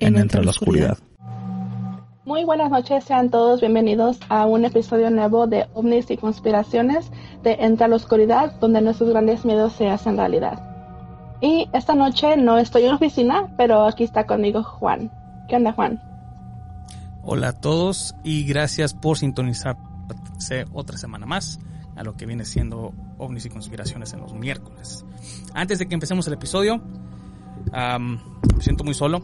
En Entre la Oscuridad. Muy buenas noches, sean todos bienvenidos a un episodio nuevo de OVNIs y Conspiraciones de Entre la Oscuridad, donde nuestros grandes miedos se hacen realidad. Y esta noche no estoy en la oficina, pero aquí está conmigo Juan. ¿Qué onda, Juan? Hola a todos y gracias por sintonizarse otra semana más a lo que viene siendo ovnis y conspiraciones en los miércoles. Antes de que empecemos el episodio, me siento muy solo.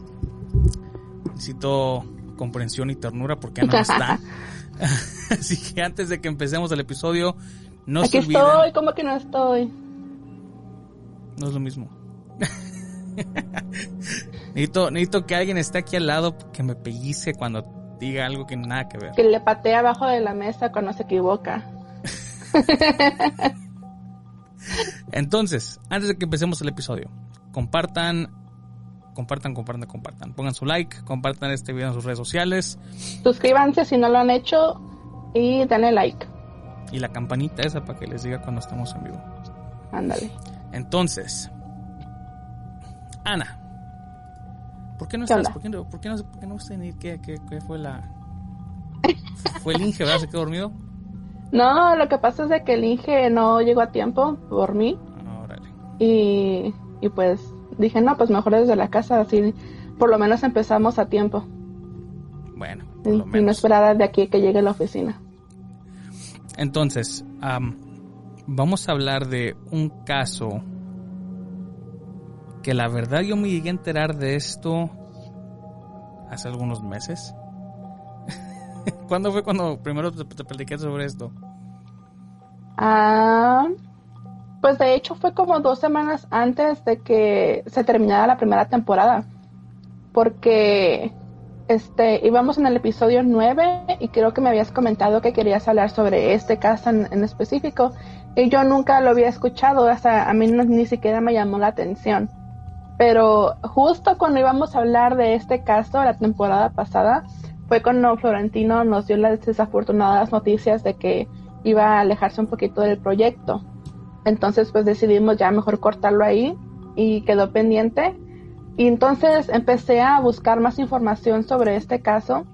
Necesito comprensión y ternura porque no está. Así que antes de que empecemos el episodio, no aquí se olviden. estoy, ¿cómo que no estoy? No es lo mismo. necesito, necesito que alguien esté aquí al lado que me pellizque cuando diga algo que nada que ver. Que le patea abajo de la mesa cuando se equivoca. Entonces, antes de que empecemos el episodio, compartan, compartan, compartan, compartan. Pongan su like, compartan este video en sus redes sociales Suscríbanse si no lo han hecho y denle like. y la campanita esa para que les diga cuando estamos en vivo. Ándale. Entonces, Ana, ¿por qué no ¿Qué estás? ¿Por qué no, por qué no, por qué no venir? ¿Qué, qué, qué fue la...? ¿Fue el Inge, verdad? ¿Se quedó dormido? No, lo que pasa es de que el Inge no llegó a tiempo por mí Ah, órale. y, y pues dije, no, pues mejor desde la casa, así por lo menos empezamos a tiempo Bueno, y, por y no esperar de aquí que llegue a la oficina. Entonces, am, vamos a hablar de un caso que la verdad yo me llegué a enterar de esto hace algunos meses. ¿Cuándo fue cuando primero te, te platiqué sobre esto? Ah, pues de hecho fue como dos semanas antes de que se terminara la primera temporada. Porque este íbamos en el episodio 9 y creo que me habías comentado que querías hablar sobre este caso en, en específico. Y yo nunca lo había escuchado, hasta a mí ni siquiera me llamó la atención. Pero justo cuando íbamos a hablar de este caso la temporada pasada, fue cuando Florentino nos dio las desafortunadas noticias de que iba a alejarse un poquito del proyecto. Entonces pues decidimos ya mejor cortarlo ahí y quedó pendiente. Y entonces empecé a buscar más información sobre este caso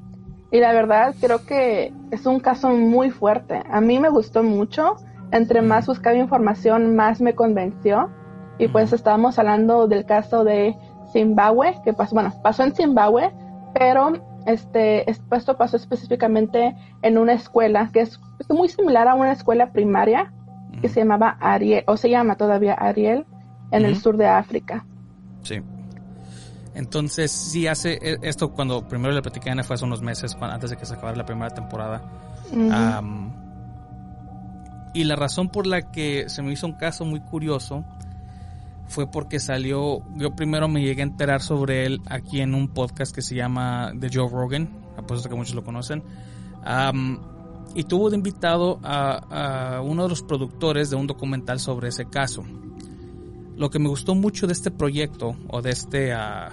y la verdad creo que es un caso muy fuerte. A mí me gustó mucho. Entre más buscaba información, más me convenció. Y pues estábamos hablando del caso de Zimbabue, que pasó, bueno, pasó en Zimbabue, pero este, es- esto pasó específicamente en una escuela que es muy similar a una escuela primaria que se llamaba Ariel, o se llama todavía Ariel, en el Ujú. sur de África. Sí. Entonces, sí, hace e- esto cuando primero le platicé a Ana fue hace unos meses, cuan- antes de que se acabara la primera temporada. Ujú. Am, y la razón por la que se me hizo un caso muy curioso fue porque salió, yo primero me llegué a enterar sobre él aquí en un podcast que se llama The Joe Rogan, apuesto que muchos lo conocen. Am, y tuvo de invitado a, uno de los productores de un documental sobre ese caso. Lo que me gustó mucho de este proyecto o de este, ah,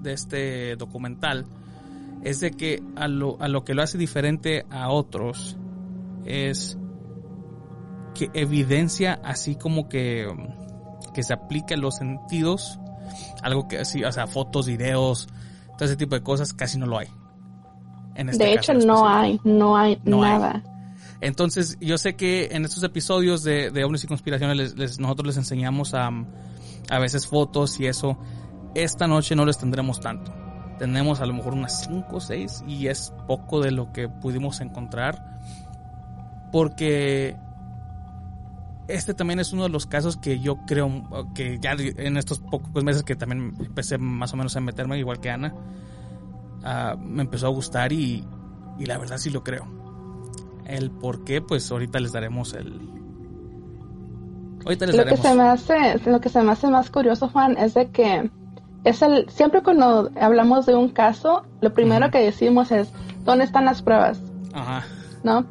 de este documental es de que a lo, a lo que lo hace diferente a otros es que evidencia así como que, que se aplica en los sentidos, algo que así, o sea, fotos, videos, todo ese tipo de cosas casi no lo hay. En este de hecho, no hay, no hay No hay. nada. Entonces, yo sé que en estos episodios de, de ovnis y conspiraciones les- les- nosotros les enseñamos a, a veces fotos y eso. Esta noche no les tendremos tanto. Tenemos a lo mejor unas 5 o 6 y es poco de lo que pudimos encontrar. Porque este también es uno de los casos que yo creo que ya en estos pocos meses que también empecé más o menos a meterme, igual que Ana, ah, me empezó a gustar y, y la verdad sí lo creo. El por qué, pues ahorita les daremos el, Ahorita les Lo que se me hace, lo que se me hace más curioso, Juan, es de que es el siempre cuando hablamos de un caso, lo primero que decimos es ¿dónde están las pruebas? Ajá. ¿No?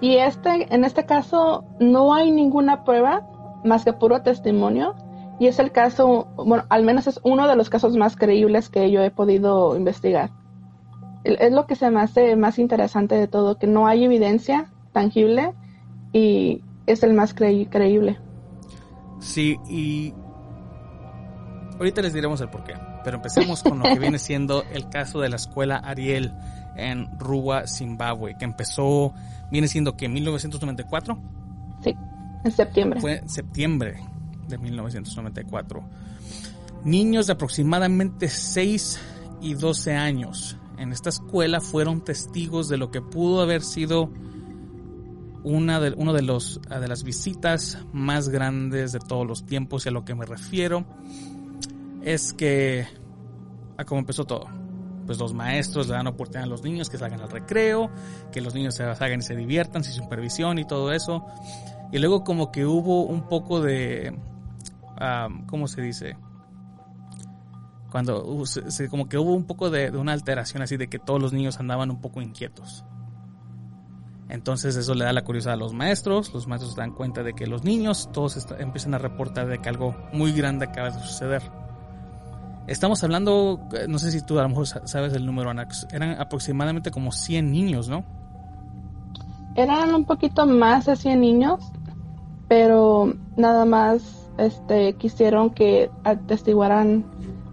Y este, en este caso, no hay ninguna prueba más que puro testimonio. Y es el caso, bueno, al menos es uno de los casos más creíbles que yo he podido investigar. Es lo que se me hace más interesante de todo, que no hay evidencia tangible y es el más creí- creíble. Sí, y ahorita les diremos el porqué, pero empecemos con lo que viene siendo el caso de la escuela Ariel en Ruwa, Zimbabue, que empezó, viene siendo que en 1994, Sí, en septiembre. fue septiembre de 1994. Niños de aproximadamente 6 y 12 años en esta escuela fueron testigos de lo que pudo haber sido una de, uno de, los, de las visitas más grandes de todos los tiempos y a lo que me refiero es que a cómo empezó todo. Pues los maestros le dan oportunidad a los niños que salgan al recreo, que los niños se salgan y se diviertan sin supervisión y todo eso. Y luego como que hubo un poco de... ah, ¿Cómo se dice? Cuando se- como que hubo un poco de, una alteración así de que todos los niños andaban un poco inquietos. Entonces eso le da la curiosidad a los maestros, los maestros se dan cuenta de que los niños todos empiezan a reportar de que algo muy grande acaba de suceder. Estamos hablando, eh, no sé si tú a lo mejor sa- sabes el número, Anax, eran aproximadamente como 100 niños, ¿no? Eran un poquito más de 100 niños, pero nada más este, quisieron que atestiguaran,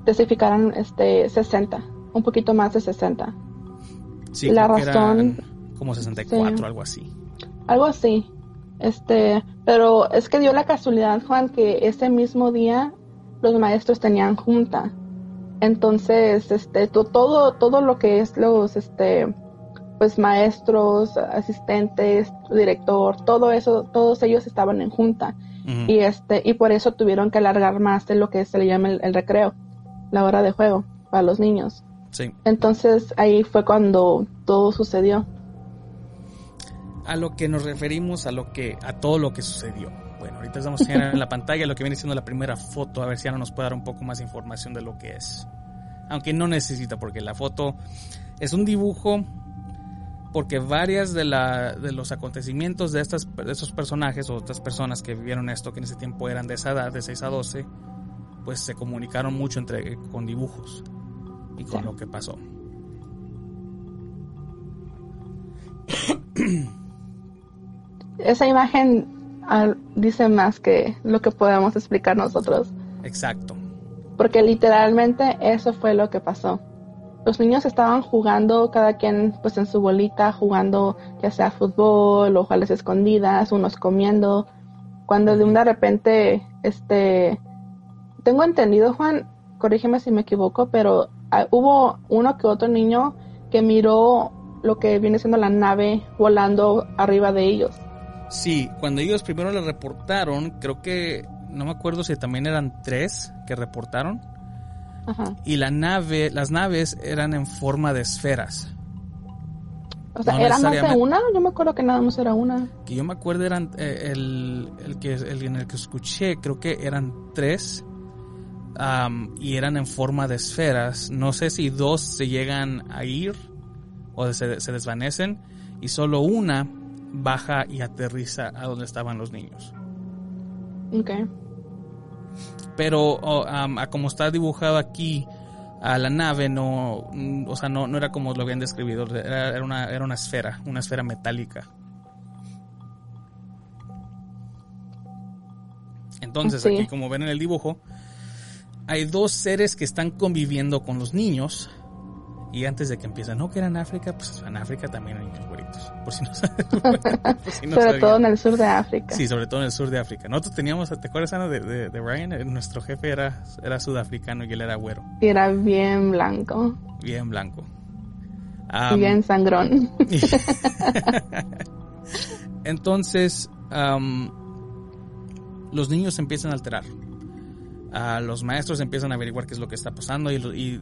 testificaran este, 60, un poquito más de 60. Sí, La creo que razón- eran como 64, Sí. algo así. Algo así. Este, pero es que dio la casualidad, Juan, que ese mismo día los maestros tenían junta. Entonces, este, to- todo, todo lo que es los, este, pues maestros, asistentes, director, todo eso, todos ellos estaban en junta. Y este, y por eso tuvieron que alargar más de lo que se le llama el, el recreo, la hora de juego para los niños. Sí. Entonces ahí fue cuando todo sucedió. a lo que nos referimos a lo que a todo lo que sucedió. Bueno, ahorita estamos en la pantalla lo que viene siendo la primera foto, a ver si ahora nos puede dar un poco más de información de lo que es. Aunque no necesita, porque la foto es un dibujo, porque varias de, la, de los acontecimientos de, estas, de estos personajes o estas personas que vivieron esto, que en ese tiempo eran de esa edad, de 6 a 12, pues se comunicaron mucho entre, con dibujos y con Sí. lo que pasó. Esa imagen ah, dice más que lo que podemos explicar nosotros, Exacto. porque literalmente eso fue lo que pasó. Los niños estaban jugando, cada quien pues en su bolita, jugando ya sea fútbol o a las escondidas, unos comiendo, cuando de un de repente, este, tengo entendido, Juan, corrígeme si me equivoco, pero ah, hubo uno que otro niño que miró lo que viene siendo la nave volando arriba de ellos. Sí, cuando ellos primero le reportaron, creo que, no me acuerdo si también eran tres que reportaron, Ajá. y la nave, las naves eran en forma de esferas. O sea, No ¿era más de una? Yo me acuerdo que nada más era una. Que yo me acuerdo eran eh, el, el que el en el que escuché, creo que eran tres y eran en forma de esferas. No sé si dos se llegan a ir o se, se desvanecen y solo una baja y aterriza a donde estaban los niños. Ok. pero am, a como está dibujado aquí a la nave no o sea no, no era como lo habían descrito era, era una era una esfera una esfera metálica entonces Sí. aquí como ven en el dibujo hay dos seres que están conviviendo con los niños y antes de que empiecen no que era en África pues en África también hay niños güeritos por si no por si no Sobre todo en el sur de África. Sí, sobre todo en el sur de África. Nosotros teníamos, ¿te acuerdas, Ana, de, de, de Ryan? Eh, Nuestro jefe era, era sudafricano y él era güero, Y era bien blanco. bien blanco. y bien sangrón. Entonces, am, los niños se empiezan a alterar. Ah, los maestros empiezan a averiguar qué es lo que está pasando y, y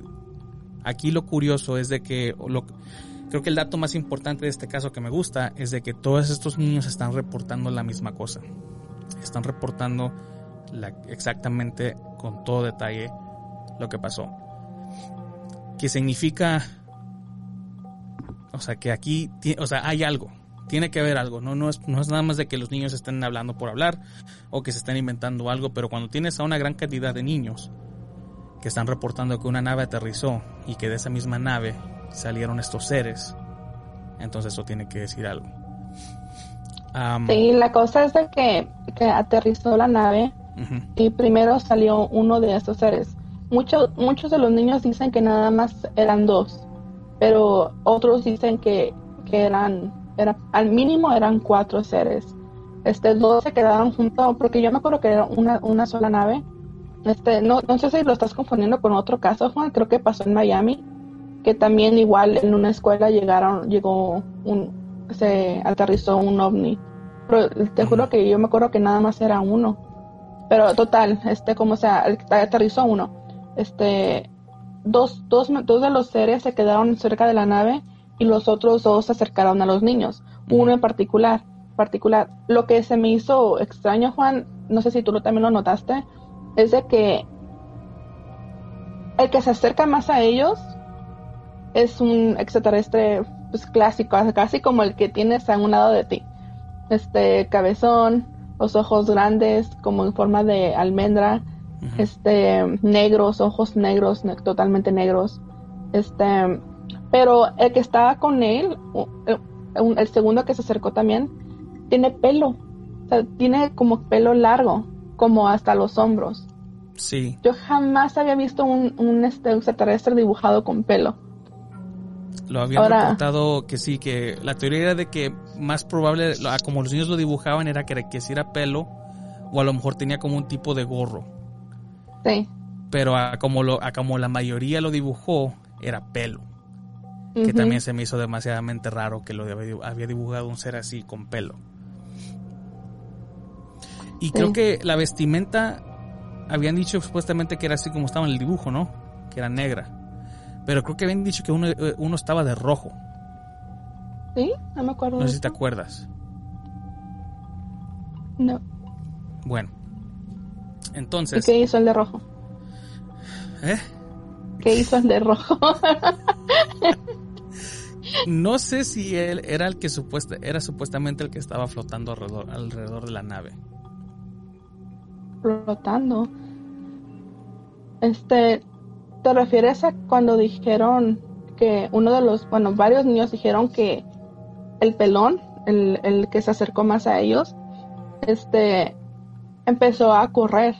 aquí lo curioso es de que lo, creo que el dato más importante de este caso que me gusta es de que todos estos niños están reportando la misma cosa. están reportando la, exactamente con todo detalle lo que pasó. Que significa, o sea, que aquí, o sea, hay algo, tiene que haber algo, ¿no? No es, no es nada más de que los niños estén hablando por hablar o que se estén inventando algo, pero cuando tienes a una gran cantidad de niños que están reportando que una nave aterrizó y que de esa misma nave salieron estos seres, entonces eso tiene que decir algo. sí, la cosa es de que, que aterrizó la nave y primero salió uno de estos seres. Muchos, muchos de los niños dicen que nada más eran dos, pero otros dicen que, que eran, era, al mínimo eran cuatro seres. Este, dos se quedaron juntos, porque yo me acuerdo que era una, una sola nave. Este, no, no sé si lo estás confundiendo con otro caso, Juan, creo que pasó en Miami, que también igual en una escuela llegaron, llegó un, se aterrizó un ovni. Pero te juro que yo me acuerdo que nada más era uno. Pero total, este, como sea, aterrizó uno. Este, dos, dos, dos de los seres se quedaron cerca de la nave y los otros dos se acercaron a los niños. Uno en particular, particular. Lo que se me hizo extraño, Juan, no sé si tú también lo notaste, es de que el que se acerca más a ellos es un extraterrestre pues, clásico, casi como el que tienes a un lado de ti. Este cabezón, los ojos grandes como en forma de almendra, este negros, ojos negros, totalmente negros. Este, pero el que estaba con él, el, segundo que se acercó también, tiene pelo. O sea, tiene como pelo largo, como hasta los hombros. Sí. Yo jamás había visto un, un este, extraterrestre dibujado con pelo. Lo habían reportado que sí, que la teoría era de que más probable, como los niños lo dibujaban, era que, que era pelo o a lo mejor tenía como un tipo de gorro. Sí. Pero a como, lo, a como la mayoría lo dibujó, era pelo. Que también se me hizo demasiadamente raro que lo había dibujado un ser así con pelo. Y creo que la vestimenta habían dicho supuestamente que era así como estaba en el dibujo, ¿no? Que era negra. Pero creo que habían dicho que uno, eh, uno estaba de rojo. ¿Sí? No me acuerdo. No sé si te acuerdas. No. Bueno. Entonces. ¿Y qué hizo el de rojo? ¿Eh? ¿Qué hizo el de rojo? no sé si él era el que supuesta, era supuestamente el que estaba flotando alrededor, alrededor de la nave. Flotando. Este, ¿Te refieres a cuando dijeron que uno de los, bueno, varios niños dijeron que el pelón, el, el que se acercó más a ellos, este, empezó a correr,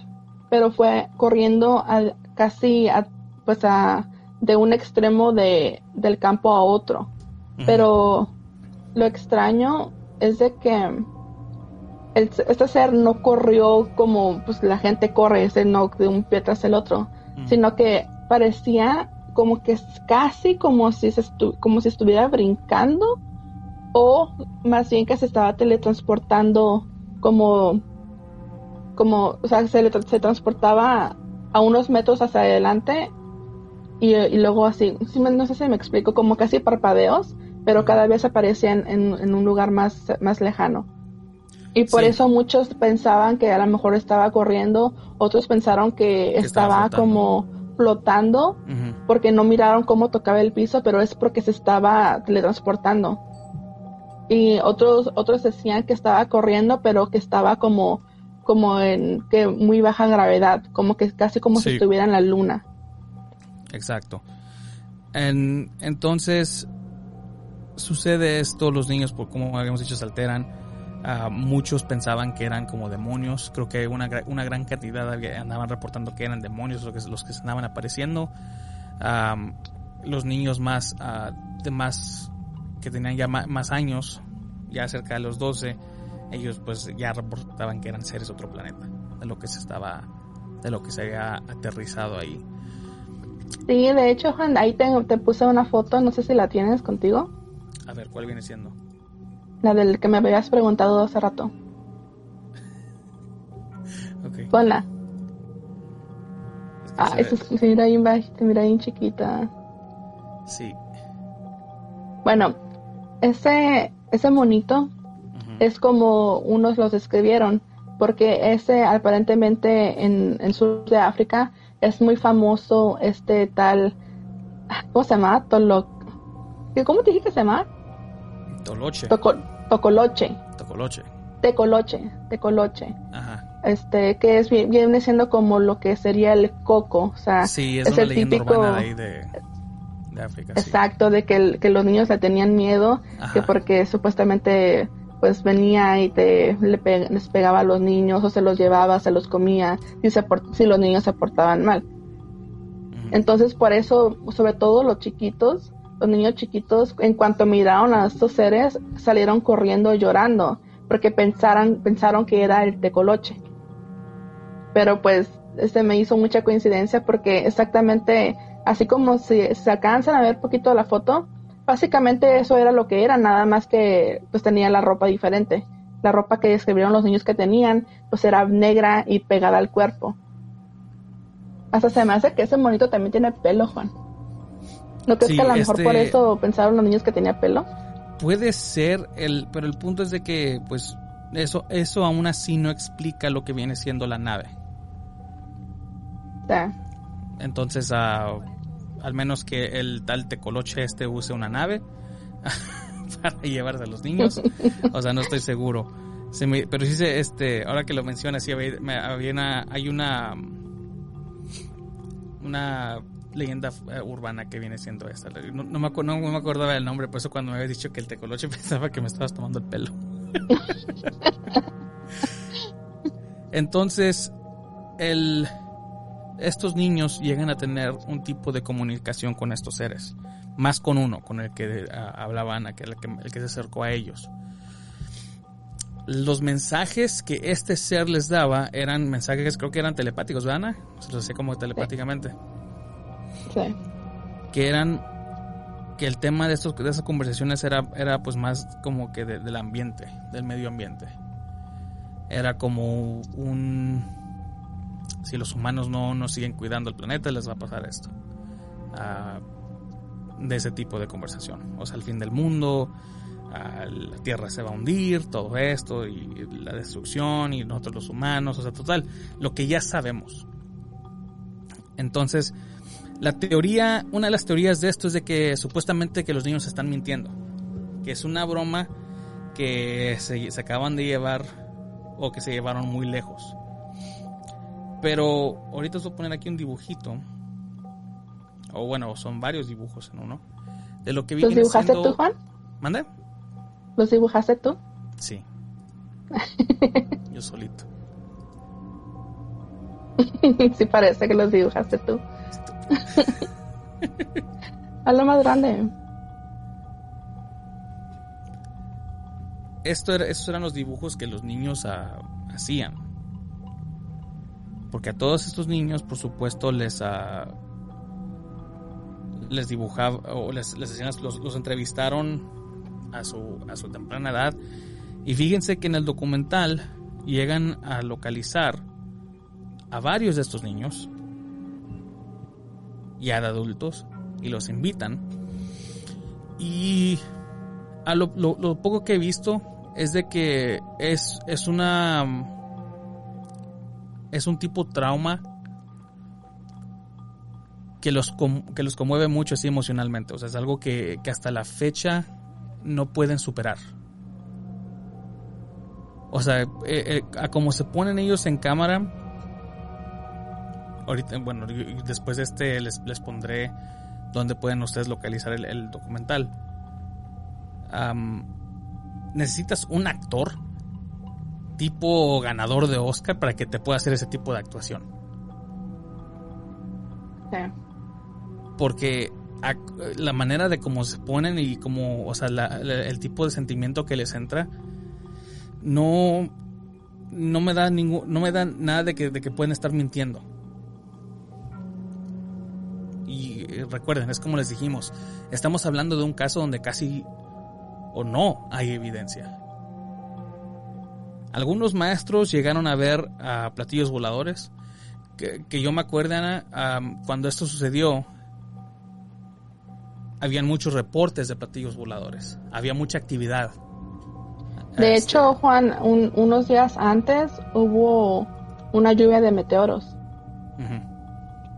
pero fue corriendo a, casi a, pues a, de un extremo de, del campo a otro. Pero lo extraño es de que este ser no corrió como pues la gente corre, ese no de un pie tras el otro, sino que parecía como que es casi como si, se como si estuviera brincando o más bien que se estaba teletransportando como como o sea se, se transportaba a unos metros hacia adelante y, luego así no sé si me explico como casi parpadeos pero cada vez aparecían en, un lugar más, más lejano y por eso muchos pensaban que a lo mejor estaba corriendo otros pensaron que, estaba como flotando porque no miraron cómo tocaba el piso, pero es porque se estaba teletransportando. Y otros otros decían que estaba corriendo, pero que estaba como como en que muy baja gravedad, como que casi como si estuviera en la luna. Exacto. En, entonces sucede esto, los niños, por como habíamos dicho, se alteran Ah, muchos pensaban que eran como demonios. Creo que una, una gran cantidad andaban reportando que eran demonios los que, los que se andaban apareciendo. los niños más, uh, de más que tenían ya más, años, ya cerca de los 12, ellos pues ya reportaban que eran seres de otro planeta, de lo que se estaba, de lo que se había aterrizado ahí. Sí, de hecho, Juan, ahí te, te puse una foto, no sé si la tienes contigo. A ver, ¿cuál viene siendo? La del que me habías preguntado hace rato. Okay. Ponla. ah, esa se mira bien bajita, mira bien chiquita. Sí. Bueno, ese, ese monito es como unos los escribieron. porque ese aparentemente en, en sur de África es muy famoso este tal, ¿cómo se llama? Tolo, ¿Cómo te dije que se llama? Toloche. Toco, tocoloche. Tocoloche. Tecoloche, tecoloche. Ajá. Este, que es viene siendo como lo que sería el coco, o sea, Sí, es, es una el típico- de ahí de, de África. sí. Exacto, de que, el- que los niños le tenían miedo, que porque supuestamente pues venía y te le pe- les pegaba a los niños o se los llevaba, se los comía si, se por- si los niños se portaban mal. Entonces por eso, sobre todo los chiquitos, los niños chiquitos, en cuanto miraron a estos seres, salieron corriendo llorando porque pensaran, pensaron que era el tecoloche. Pero pues este me hizo mucha coincidencia porque exactamente así como si se alcanzan a ver poquito la foto, básicamente eso era lo que era, nada más que pues tenía la ropa diferente. La ropa que describieron los niños que tenían, pues era negra y pegada al cuerpo. Hasta se me hace que ese monito también tiene pelo, Juan. ¿No crees Sí, que a lo mejor este- por eso pensaron los niños que tenía pelo? Puede ser, el, pero el punto es de que, pues, eso, eso aún así no explica lo que viene siendo la nave. Sea, Entonces, ah, al menos que el tal tecoloche este use una nave para llevarse a los niños. O sea, no estoy seguro. Se me- pero sí se, este, ahora que lo mencionas, sí había, había una, hay una, una leyenda eh, urbana que viene siendo esta. No, no me no me acordaba del nombre, por eso cuando me habías dicho que el tecoloche pensaba que me estabas tomando el pelo. Entonces, el, estos niños llegan a tener un tipo de comunicación con estos seres, más con uno, con el que ah, hablaba Ana, que el que, el que se acercó a ellos. Los mensajes que este ser les daba eran mensajes, creo que eran telepáticos, ¿verdad, Ana? Se los hacía como telepáticamente. sí. Que eran que el tema de, estos, de esas conversaciones era, era pues más como que de- del ambiente, del medio ambiente. Era como un... Si los humanos no, no siguen cuidando el planeta, les va a pasar esto. Ah, de ese tipo de conversación. O sea, el fin del mundo, ah, la Tierra se va a hundir, todo esto, y la destrucción, y nosotros los humanos, o sea, total, lo que ya sabemos. Entonces, la teoría, una de las teorías de esto es de que supuestamente que los niños están mintiendo. Que es una broma que se, se acaban de llevar o que se llevaron muy lejos. Pero ahorita os voy a poner aquí un dibujito. O bueno, son varios dibujos en uno. De lo que ¿Los viene dibujaste siendo... tú, Juan? ¿Mande? ¿Los dibujaste tú? Sí. Yo solito. sí parece que los dibujaste tú. A lo más grande. Esto era, estos eran los dibujos que los niños ah, hacían. Porque a todos estos niños, por supuesto, les ah, les dibujaba o les, les hacían, los, los entrevistaron a su, a su temprana edad. Y fíjense que en el documental llegan a localizar a varios de estos niños, ya de adultos, y los invitan. Y a lo, poco que he visto es de que es, es una es un tipo trauma que los que los conmueve mucho así emocionalmente o sea es algo que, que hasta la fecha no pueden superar o sea eh, eh, a como se ponen ellos en cámara ahorita bueno después de este les, les pondré donde pueden ustedes localizar el, el documental Am, necesitas un actor tipo ganador de Oscar para que te pueda hacer ese tipo de actuación. Sí. Porque ac- la manera de cómo se ponen y como, o sea, la- la- el tipo de sentimiento que les entra, no, no me da ningún, no me da nada de que, de que pueden estar mintiendo. Eh, recuerden, es como les dijimos, estamos hablando de un caso donde casi o no hay evidencia. Algunos maestros llegaron a ver a platillos voladores. Que, que yo me acuerdo, cuando esto sucedió, habían muchos reportes de platillos voladores. Había mucha actividad. De Este, hecho, Juan, un- unos días antes hubo una lluvia de meteoros.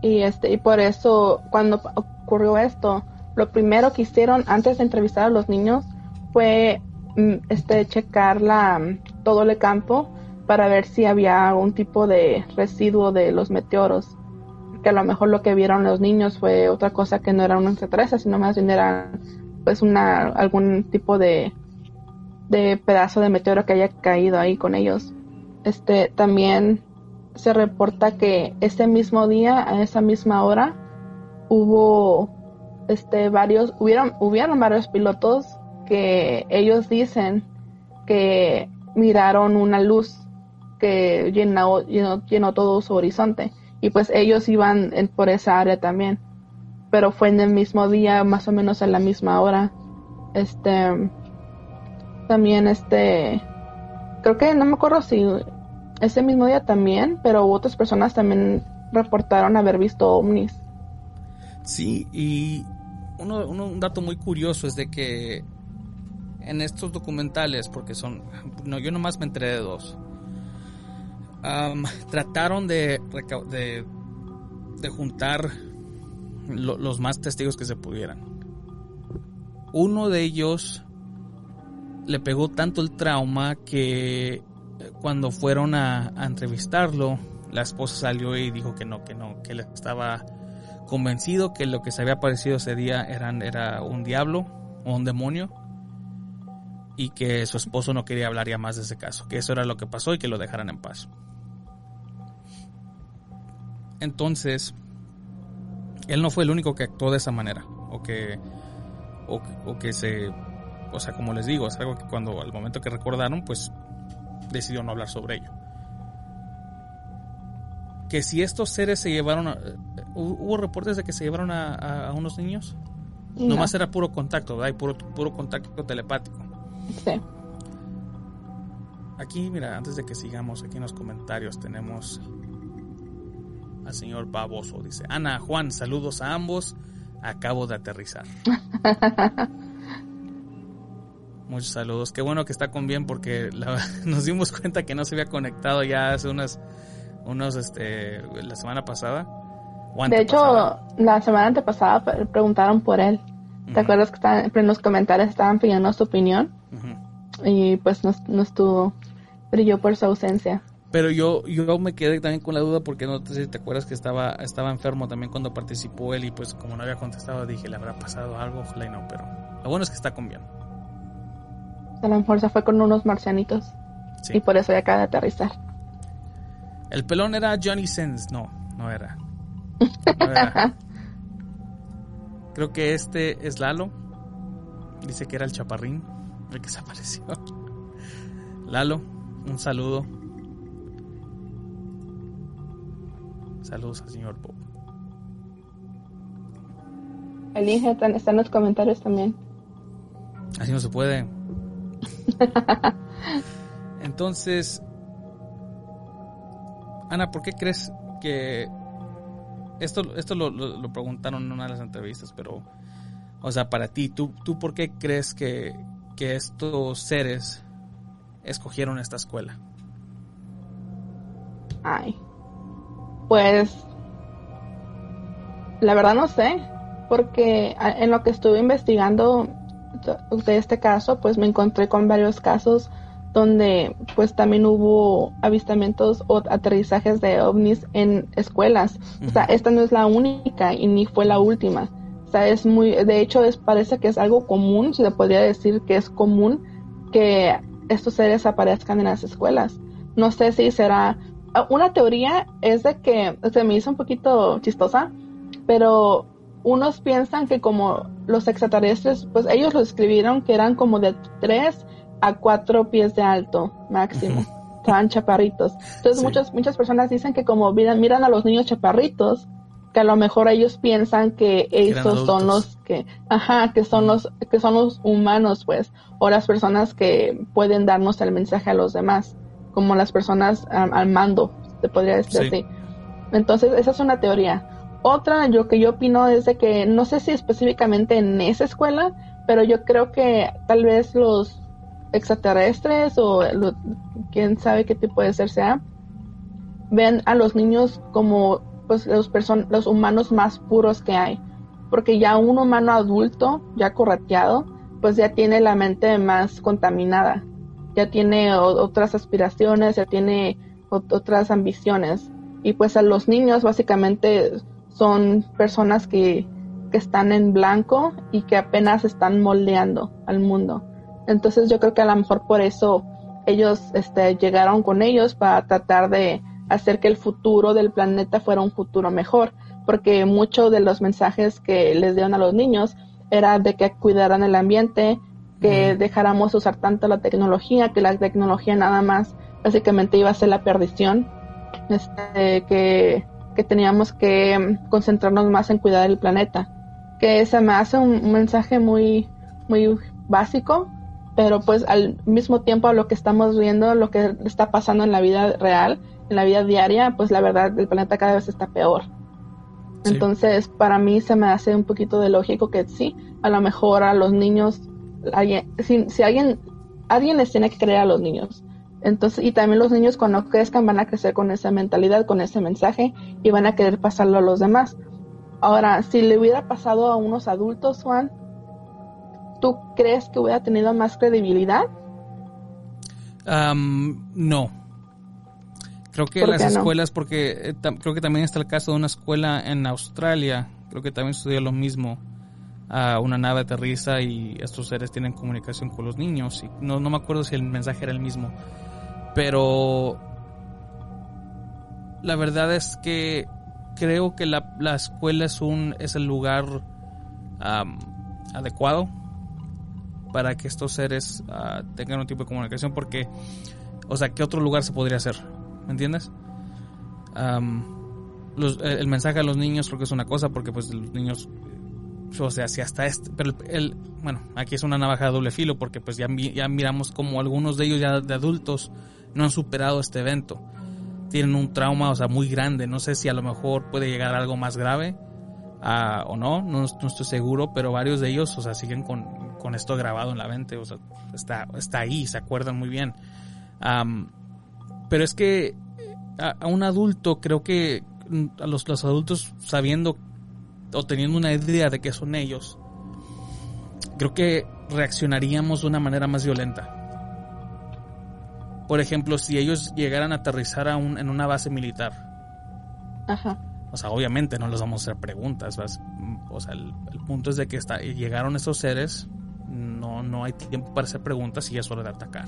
Y este, y por eso, cuando ocurrió esto, lo primero que hicieron antes de entrevistar a los niños fue mm, este checar la, todo el campo para ver si había algún tipo de residuo de los meteoros. Que a lo mejor lo que vieron los niños fue otra cosa que no era un extraterrestre, sino más bien era pues una algún tipo de de pedazo de meteoro que haya caído ahí con ellos. Este también se reporta que ese mismo día, a esa misma hora, hubo este varios, hubieron, hubieron varios pilotos que ellos dicen que miraron una luz que llenó, llenó, llenó todo su horizonte. Y pues ellos iban en- por esa área también. Pero fue en el mismo día, más o menos a la misma hora. Este también este creo que no me acuerdo si ese mismo día también, pero otras personas también reportaron haber visto ovnis. Sí, y uno, uno- un dato muy curioso es de que en estos documentales, porque son, no, yo nomás me enteré de dos, trataron de, juntar lo- los más testigos que se pudieran. Uno de ellos le pegó tanto el trauma que cuando fueron a, entrevistarlo, la esposa salió y dijo que no, que no, que él estaba convencido que lo que se había aparecido ese día era un diablo o un demonio y que su esposo no quería hablar ya más de ese caso, que eso era lo que pasó y que lo dejaran en paz. Entonces, él no fue el único que actuó de esa manera o, que- o que se o sea, como les digo, es algo que cuando al momento que recordaron, pues decidió no hablar sobre ello. Que si estos seres se llevaron a, hubo reportes de que se llevaron a unos niños, No, nomás era puro contacto, ¿verdad? Y puro, puro contacto telepático. sí. Aquí, mira, antes de que sigamos, aquí en los comentarios tenemos al señor Baboso. Dice, Ana, Juan, saludos a ambos. Acabo de aterrizar. Muchos saludos. Qué bueno que está con bien porque la- nos dimos cuenta que no se había conectado ya hace unas, unos, este, la semana pasada. o De hecho, la semana antepasada pre- preguntaron por él. ¿Te Ujú, acuerdas que estaban, en los comentarios estaban pidiendo su opinión? ujú. Y pues no, no estuvo, brilló por su ausencia. Pero yo, yo me quedé también con la duda porque no sé si te acuerdas que estaba, estaba enfermo también cuando participó él y pues como no había contestado dije, ¿le habrá pasado algo? Ojalá y no, pero lo bueno es que está con bien. A lo mejor se fue con unos marcianitos Sí. y por eso ya acaba de aterrizar. El pelón era Johnny Sins, no, no era. No era. Creo que este es Lalo. Dice que era el chaparrín, el que se apareció. Lalo, un saludo. Saludos al señor Bob. El Inge tan- está en los comentarios también. Así no se puede. Entonces, Ana, ¿por qué crees que esto, esto lo, lo- preguntaron en una de las entrevistas, pero, o sea, para ti, ¿tú, tú por qué crees que, que estos seres escogieron esta escuela? Ay. Pues. La verdad no sé. Porque en lo que estuve investigando de este caso, pues me encontré con varios casos donde pues también hubo avistamientos o aterrizajes de ovnis en escuelas. O sea, esta no es la única y ni fue la última. O sea, es muy, de hecho, es, parece que es algo común, se le podría decir que es común que estos seres aparezcan en las escuelas. No sé si será, ah, una teoría es de que, se me hizo un poquito chistosa, pero unos piensan que como los extraterrestres, pues ellos lo escribieron que eran como de 3 a 4 pies de alto máximo. Estaban chaparritos. Entonces Sí. muchas, muchas personas dicen que como miran, miran a los niños chaparritos, que a lo mejor ellos piensan que esos son los que, ajá, que son los, que son los humanos, pues, o las personas que pueden darnos el mensaje a los demás, como las personas am, al mando, se podría decir Sí. así. Entonces, esa es una teoría. Otra, yo que yo opino es de que no sé si específicamente en esa escuela, pero yo creo que tal vez los extraterrestres o quién sabe qué tipo de ser sea, ven a los niños como pues los, los humanos más puros que hay. Porque ya un humano adulto, ya correteado, pues ya tiene la mente más contaminada, ya tiene otras aspiraciones, ya tiene otras ambiciones. Y pues a los niños básicamente son personas que, que están en blanco y que apenas están moldeando al mundo. Entonces yo creo que a lo mejor por eso ellos este, llegaron con ellos para tratar de hacer que el futuro del planeta fuera un futuro mejor, porque muchos de los mensajes que les dieron a los niños era de que cuidaran el ambiente, que dejáramos usar tanto la tecnología, que la tecnología nada más básicamente iba a ser la perdición, este, que, que teníamos que concentrarnos más en cuidar el planeta. Que se me hace un mensaje muy, muy básico, pero pues al mismo tiempo a lo que estamos viendo, lo que está pasando en la vida real, en la vida diaria, pues la verdad el planeta cada vez está peor. Entonces, para mí se me hace un poquito de lógico que sí, a lo mejor a los niños, si, si alguien, alguien les tiene que creer a los niños. Entonces, y también los niños cuando crezcan van a crecer con esa mentalidad, con ese mensaje y van a querer pasarlo a los demás. Ahora, si le hubiera pasado a unos adultos, Juan, ¿tú crees que hubiera tenido más credibilidad? no. Creo que las escuelas, porque eh, creo que también está el caso de una escuela en Australia, creo que también sucedió lo mismo. a una nave aterriza y estos seres tienen comunicación con los niños. Y no, no me acuerdo si el mensaje era el mismo. Pero la verdad es que creo que la, la escuela es, un, es el lugar adecuado para que estos seres ah, tengan un tipo de comunicación porque, o sea, ¿qué otro lugar se podría hacer? ¿Me entiendes? el mensaje a los niños creo que es una cosa porque pues los niños o sea si hasta este pero el, bueno aquí es una navaja de doble filo porque pues ya, ya miramos como algunos de ellos ya de adultos no han superado este evento tienen un trauma o sea muy grande no sé si a lo mejor puede llegar a algo más grave ah, o no, no, no estoy seguro pero varios de ellos o sea siguen con con esto grabado en la mente, o sea, está, está ahí, se acuerdan muy bien. pero es que a, un adulto, creo que a los, los adultos sabiendo o teniendo una idea de que son ellos, creo que reaccionaríamos de una manera más violenta. Por ejemplo, si ellos llegaran a aterrizar a un, en una base militar. Ajá. O sea, obviamente no les vamos a hacer preguntas. O sea, el, punto es de que está, llegaron esos seres, no, no hay tiempo para hacer preguntas y es hora de atacar.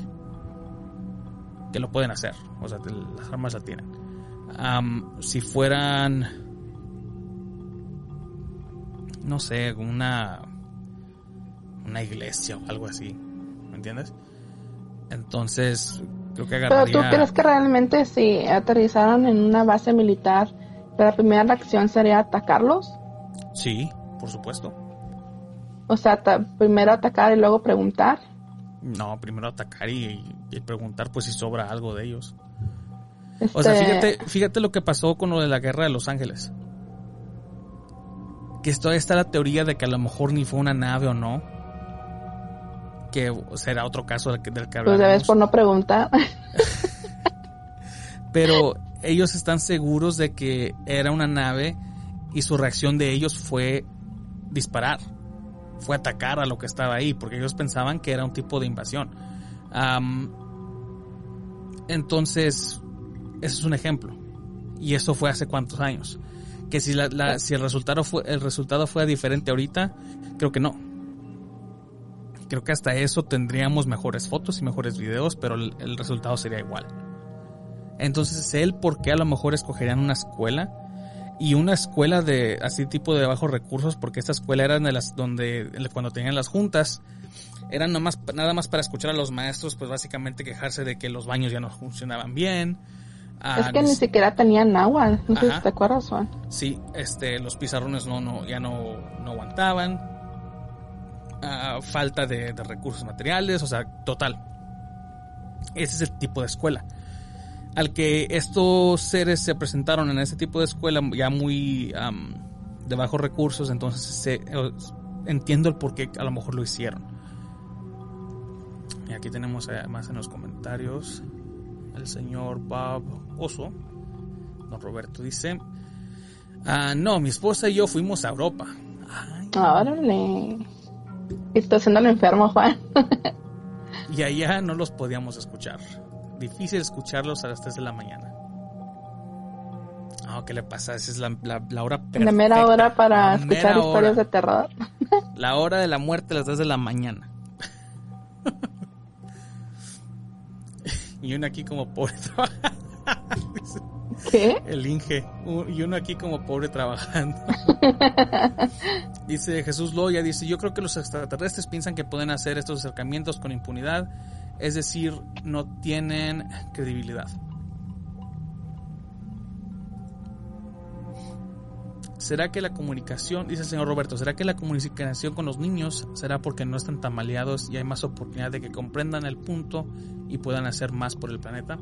Que lo pueden hacer, o sea, las armas la tienen. si fueran, no sé, una, una iglesia o algo así, ¿me entiendes? Entonces, creo que agarraría... Pero tú crees que realmente si aterrizaron en una base militar, la primera reacción sería atacarlos? Sí, por supuesto. O sea, primero atacar y luego preguntar. No, primero atacar y, preguntar pues si sobra algo de ellos. O sea, este fíjate, fíjate lo que pasó con lo de la guerra de Los Ángeles. Que esto está la teoría de que a lo mejor ni fue una nave o no. Que será otro caso del que, del que Pues debes por no preguntar. Pero ellos están seguros de que era una nave y su reacción de ellos fue disparar fue atacar a lo que estaba ahí, porque ellos pensaban que era un tipo de invasión. entonces, ese es un ejemplo. Y eso fue hace cuántos años. Que si, la, si el, resultado fue, el resultado fue diferente ahorita, creo que no. Creo que hasta eso tendríamos mejores fotos y mejores videos, pero el, el resultado sería igual. Entonces sé el por qué a lo mejor escogerían una escuela y una escuela de así tipo de bajos recursos, porque esta escuela era de las donde cuando tenían las juntas eran nomás, nada más para escuchar a los maestros, pues básicamente quejarse de que los baños ya no funcionaban bien. Ah, es que ni siquiera tenían agua, no sé si te acuerdas, Juan. Sí, este, los pizarrones no, no, ya no, no aguantaban. Ah, falta de, recursos materiales, o sea, total. Ese es el tipo de escuela al que estos seres se presentaron en ese tipo de escuela ya muy de bajos recursos, entonces entiendo el por qué a lo mejor lo hicieron. Y aquí tenemos más en los comentarios el señor Bob Oso. Don Roberto dice, ah, no, mi esposa y yo fuimos a Europa. Órale. Estoy haciendo el enfermo, Juan. y allá no los podíamos escuchar. Difícil escucharlos a las 3 de la mañana. Oh, ¿qué le pasa? Esa es la, hora perfecta. La mera hora para escuchar historias de terror. la hora de la muerte a las 3 de la mañana. y uno aquí como pobre. ¿Qué? El Inge. Y uno aquí como pobre trabajando. dice Jesús Loya, dice, yo creo que los extraterrestres piensan que pueden hacer estos acercamientos con impunidad, es decir, no tienen credibilidad. ¿Será que la comunicación, dice el señor Roberto, será que la comunicación con los niños será porque no están tan maleados y hay más oportunidad de que comprendan el punto y puedan hacer más por el planeta?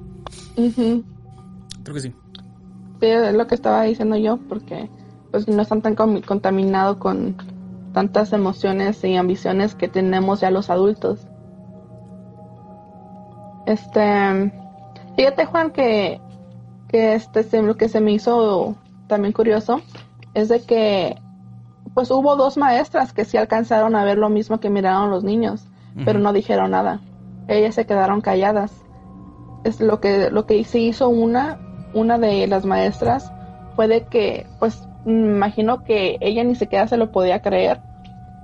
Creo que sí. es lo que estaba diciendo yo, porque pues no están tan contaminados con tantas emociones y ambiciones que tenemos ya los adultos. Este, fíjate Juan que, que este lo que se me hizo también curioso es de que pues hubo dos maestras que sí alcanzaron a ver lo mismo que miraron los niños, pero no dijeron nada. Ellas se quedaron calladas. Es lo que lo que sí hizo una una de las maestras fue de que pues imagino que ella ni siquiera se lo podía creer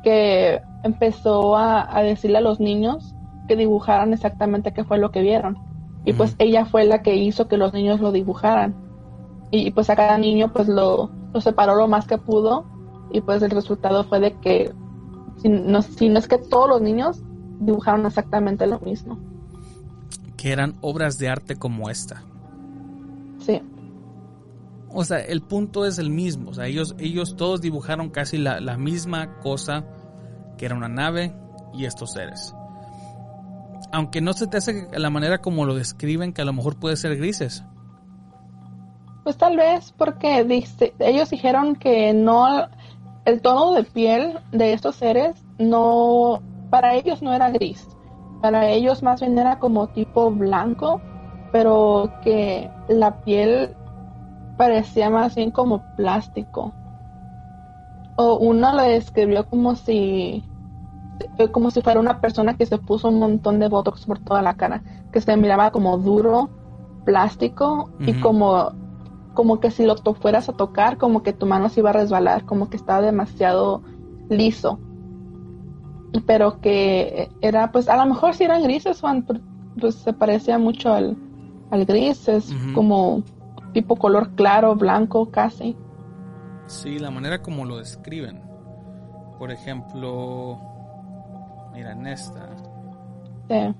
que empezó a, decirle a los niños que dibujaran exactamente qué fue lo que vieron. Y pues ella fue la que hizo que los niños lo dibujaran. Y pues a cada niño pues lo, lo separó lo más que pudo y pues el resultado fue de que si no, si no es que todos los niños dibujaron exactamente lo mismo. Que eran obras de arte como esta. Sí. O sea, el punto es el mismo. O sea, ellos, ellos todos dibujaron casi la, la misma cosa, que era una nave y estos seres. Aunque no se te hace la manera como lo describen, que a lo mejor puede ser grises. Pues tal vez porque ellos dijeron que no, el tono de piel de estos seres no, para ellos no era gris, para ellos más bien era como tipo blanco, pero que la piel parecía más bien como plástico. O uno la describió como si como si fuera una persona que se puso un montón de botox por toda la cara, que se miraba como duro, plástico y como como que si lo fueras a tocar, como que tu mano se iba a resbalar, como que estaba demasiado liso. Pero que era, pues a lo mejor si eran grises, Juan, pues se parecía mucho al, al gris, es como tipo color claro, blanco casi. Sí, la manera como lo describen. Por ejemplo, mira en esta. Sí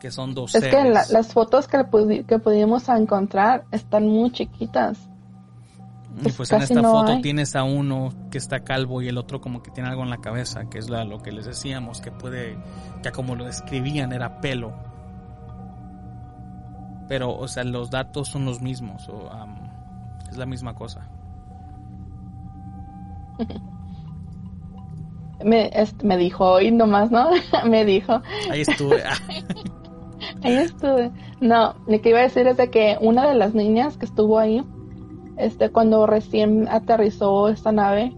que son dos Es que las fotos que, que pudimos encontrar están muy chiquitas. Y pues, pues en esta foto tienes a uno que está calvo y el otro como que tiene algo en la cabeza, que es lo que les decíamos, que puede, que como lo describían era pelo. Pero, o sea, los datos son los mismos, o, es la misma cosa. me, me dijo hoy nomás, ¿no? me dijo. Ahí estuve. Ahí estuve. No, lo que iba a decir es de que una de las niñas que estuvo ahí, este, cuando recién aterrizó esta nave,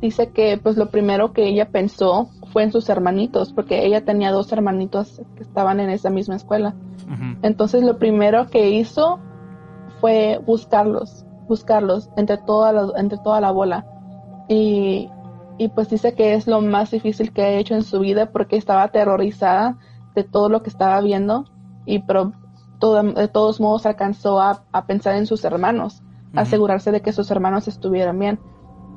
dice que pues lo primero que ella pensó fue en sus hermanitos, porque ella tenía dos hermanitos que estaban en esa misma escuela. Entonces lo primero que hizo fue buscarlos, buscarlos entre toda la, entre toda la bola. Y, y pues dice que es lo más difícil que ha hecho en su vida porque estaba aterrorizada de todo lo que estaba viendo y pero de todos modos alcanzó a, pensar en sus hermanos, asegurarse de que sus hermanos estuvieran bien.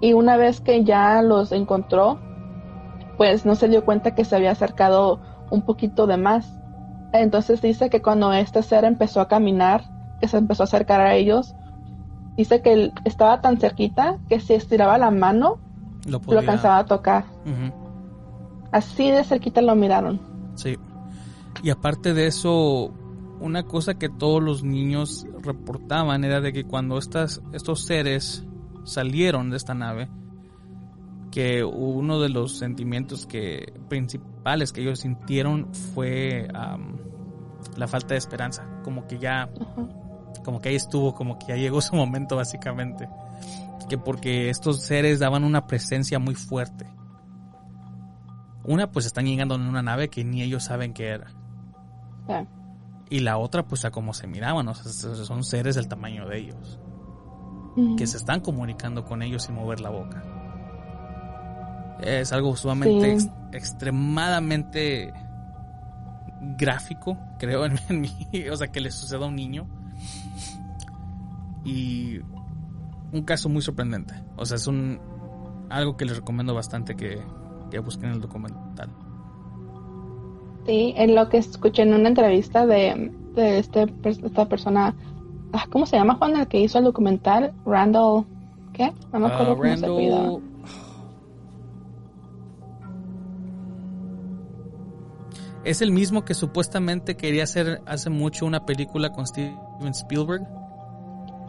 Y una vez que ya los encontró, pues no se dio cuenta que se había acercado un poquito de más. Entonces dice que cuando este ser empezó a caminar, que se empezó a acercar a ellos, dice que estaba tan cerquita que si estiraba la mano, lo, alcanzaba a tocar. Así de cerquita lo miraron. Sí. Y aparte de eso, una cosa que todos los niños reportaban era de que cuando estas, estos seres salieron de esta nave, que uno de los sentimientos que principales que ellos sintieron fue am, la falta de esperanza, como que ya, Ajá. como que ahí estuvo, como que ya llegó su momento básicamente, que porque estos seres daban una presencia muy fuerte. Una, pues están llegando en una nave que ni ellos saben qué era. Y la otra, pues a cómo se miraban, o sea, son seres del tamaño de ellos. Ujú. que se están comunicando con ellos sin mover la boca. Es algo sumamente Sí. ex- extremadamente gráfico, creo, en, en mí. O sea, que le suceda a un niño. Y un caso muy sorprendente. O sea, es un algo que les recomiendo bastante que, que busquen el documental. Sí, en lo que escuché en una entrevista de, de este, esta persona, ah, ¿cómo se llama Juan? El que hizo el documental, Randall, ¿qué? No me acuerdo Ah, cómo se Es el mismo que supuestamente quería hacer hace mucho una película con Steven Spielberg.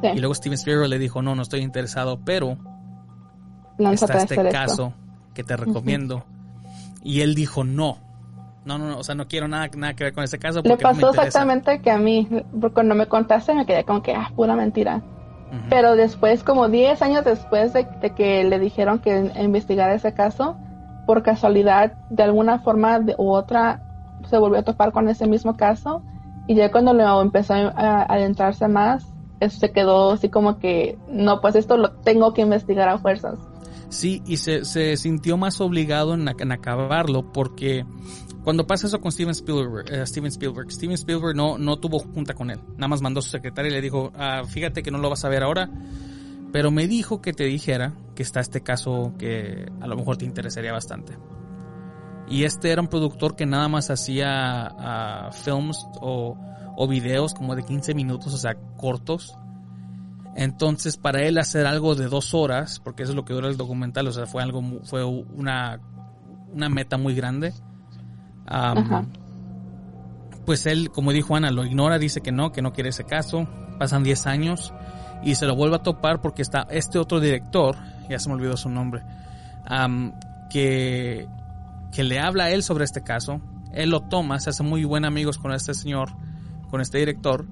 Sí, Y luego Steven Spielberg le dijo, no, no estoy interesado, pero lánzate está este hacer esto. caso que te recomiendo. Y él dijo, no. No, no, no, o sea, no quiero nada, nada que ver con ese caso. Le Porque no me pasó interesa". exactamente que a mí, porque cuando me contaste me quedé como que, ah, pura mentira. Ujú. Pero después, como 10 años después de, de que le dijeron que investigara ese caso, por casualidad, de alguna forma de- u otra, se volvió a topar con ese mismo caso. Y ya cuando lo empezó a, adentrarse más, eso se quedó así como que, no, pues esto lo tengo que investigar a fuerzas. Sí, y se, se sintió más obligado en, en acabarlo porque cuando pasa eso con Steven Spielberg, eh, Steven Spielberg, Steven Spielberg no, no tuvo junta con él. Nada más mandó a su secretaria y le dijo, "Ah, fíjate que no lo vas a ver ahora, pero me dijo que te dijera que está este caso que a lo mejor te interesaría bastante. Y este era un productor que nada más hacía ah, films o, o videos como de 15 minutos, o sea, cortos. Entonces, para él hacer algo de dos horas, porque eso es lo que dura el documental, o sea, fue algo, fue una, una meta muy grande. Pues él, como dijo Ana, lo ignora, dice que no, que no quiere ese caso. Pasan 10 años y se lo vuelve a topar porque está este otro director, ya se me olvidó su nombre, que, que le habla a él sobre este caso. Él lo toma, se hace muy buen amigos con este señor, con este director.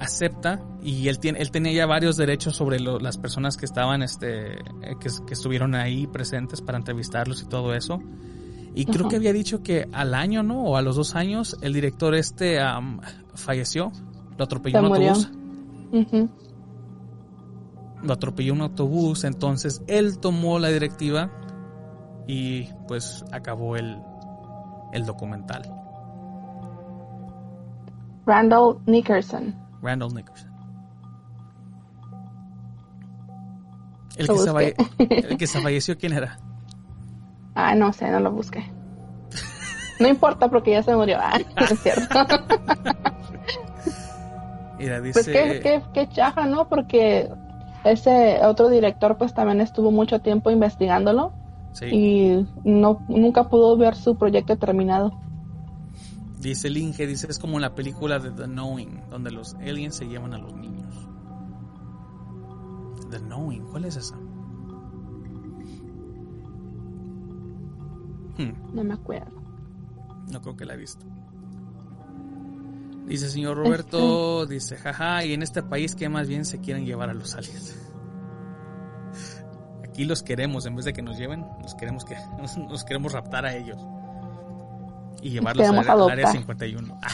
Acepta y él tiene, él tenía ya varios derechos sobre lo- las personas que estaban, este, eh, que, que estuvieron ahí presentes para entrevistarlos y todo eso. Y creo que había dicho que al año, ¿no? O a los dos años, el director este falleció. Lo atropelló un autobús. Lo atropelló un autobús. Entonces él tomó la directiva y pues acabó el, el documental. Randall Nickerson. Randall Nickerson. El que, se el que se falleció, ¿quién era? Ah, no sé, no lo busqué. No importa porque ya se murió. Ah, es cierto. Mira, dice... Pues qué, qué, qué chaja, ¿no? Porque ese otro director pues también estuvo mucho tiempo investigándolo sí. y no nunca pudo ver su proyecto terminado. Dice el Inge, dice, es como la película de The Knowing, donde los aliens se llevan a los niños. The Knowing, ¿cuál es esa? Hmm, No me acuerdo. no creo que la he visto. Dice señor Roberto, dice, jaja, y en este país que más bien se quieren llevar a los aliens. Aquí los queremos, en vez de que nos lleven, los queremos que nos queremos raptar a ellos. Y llevarlos al, al área adoptar. 51.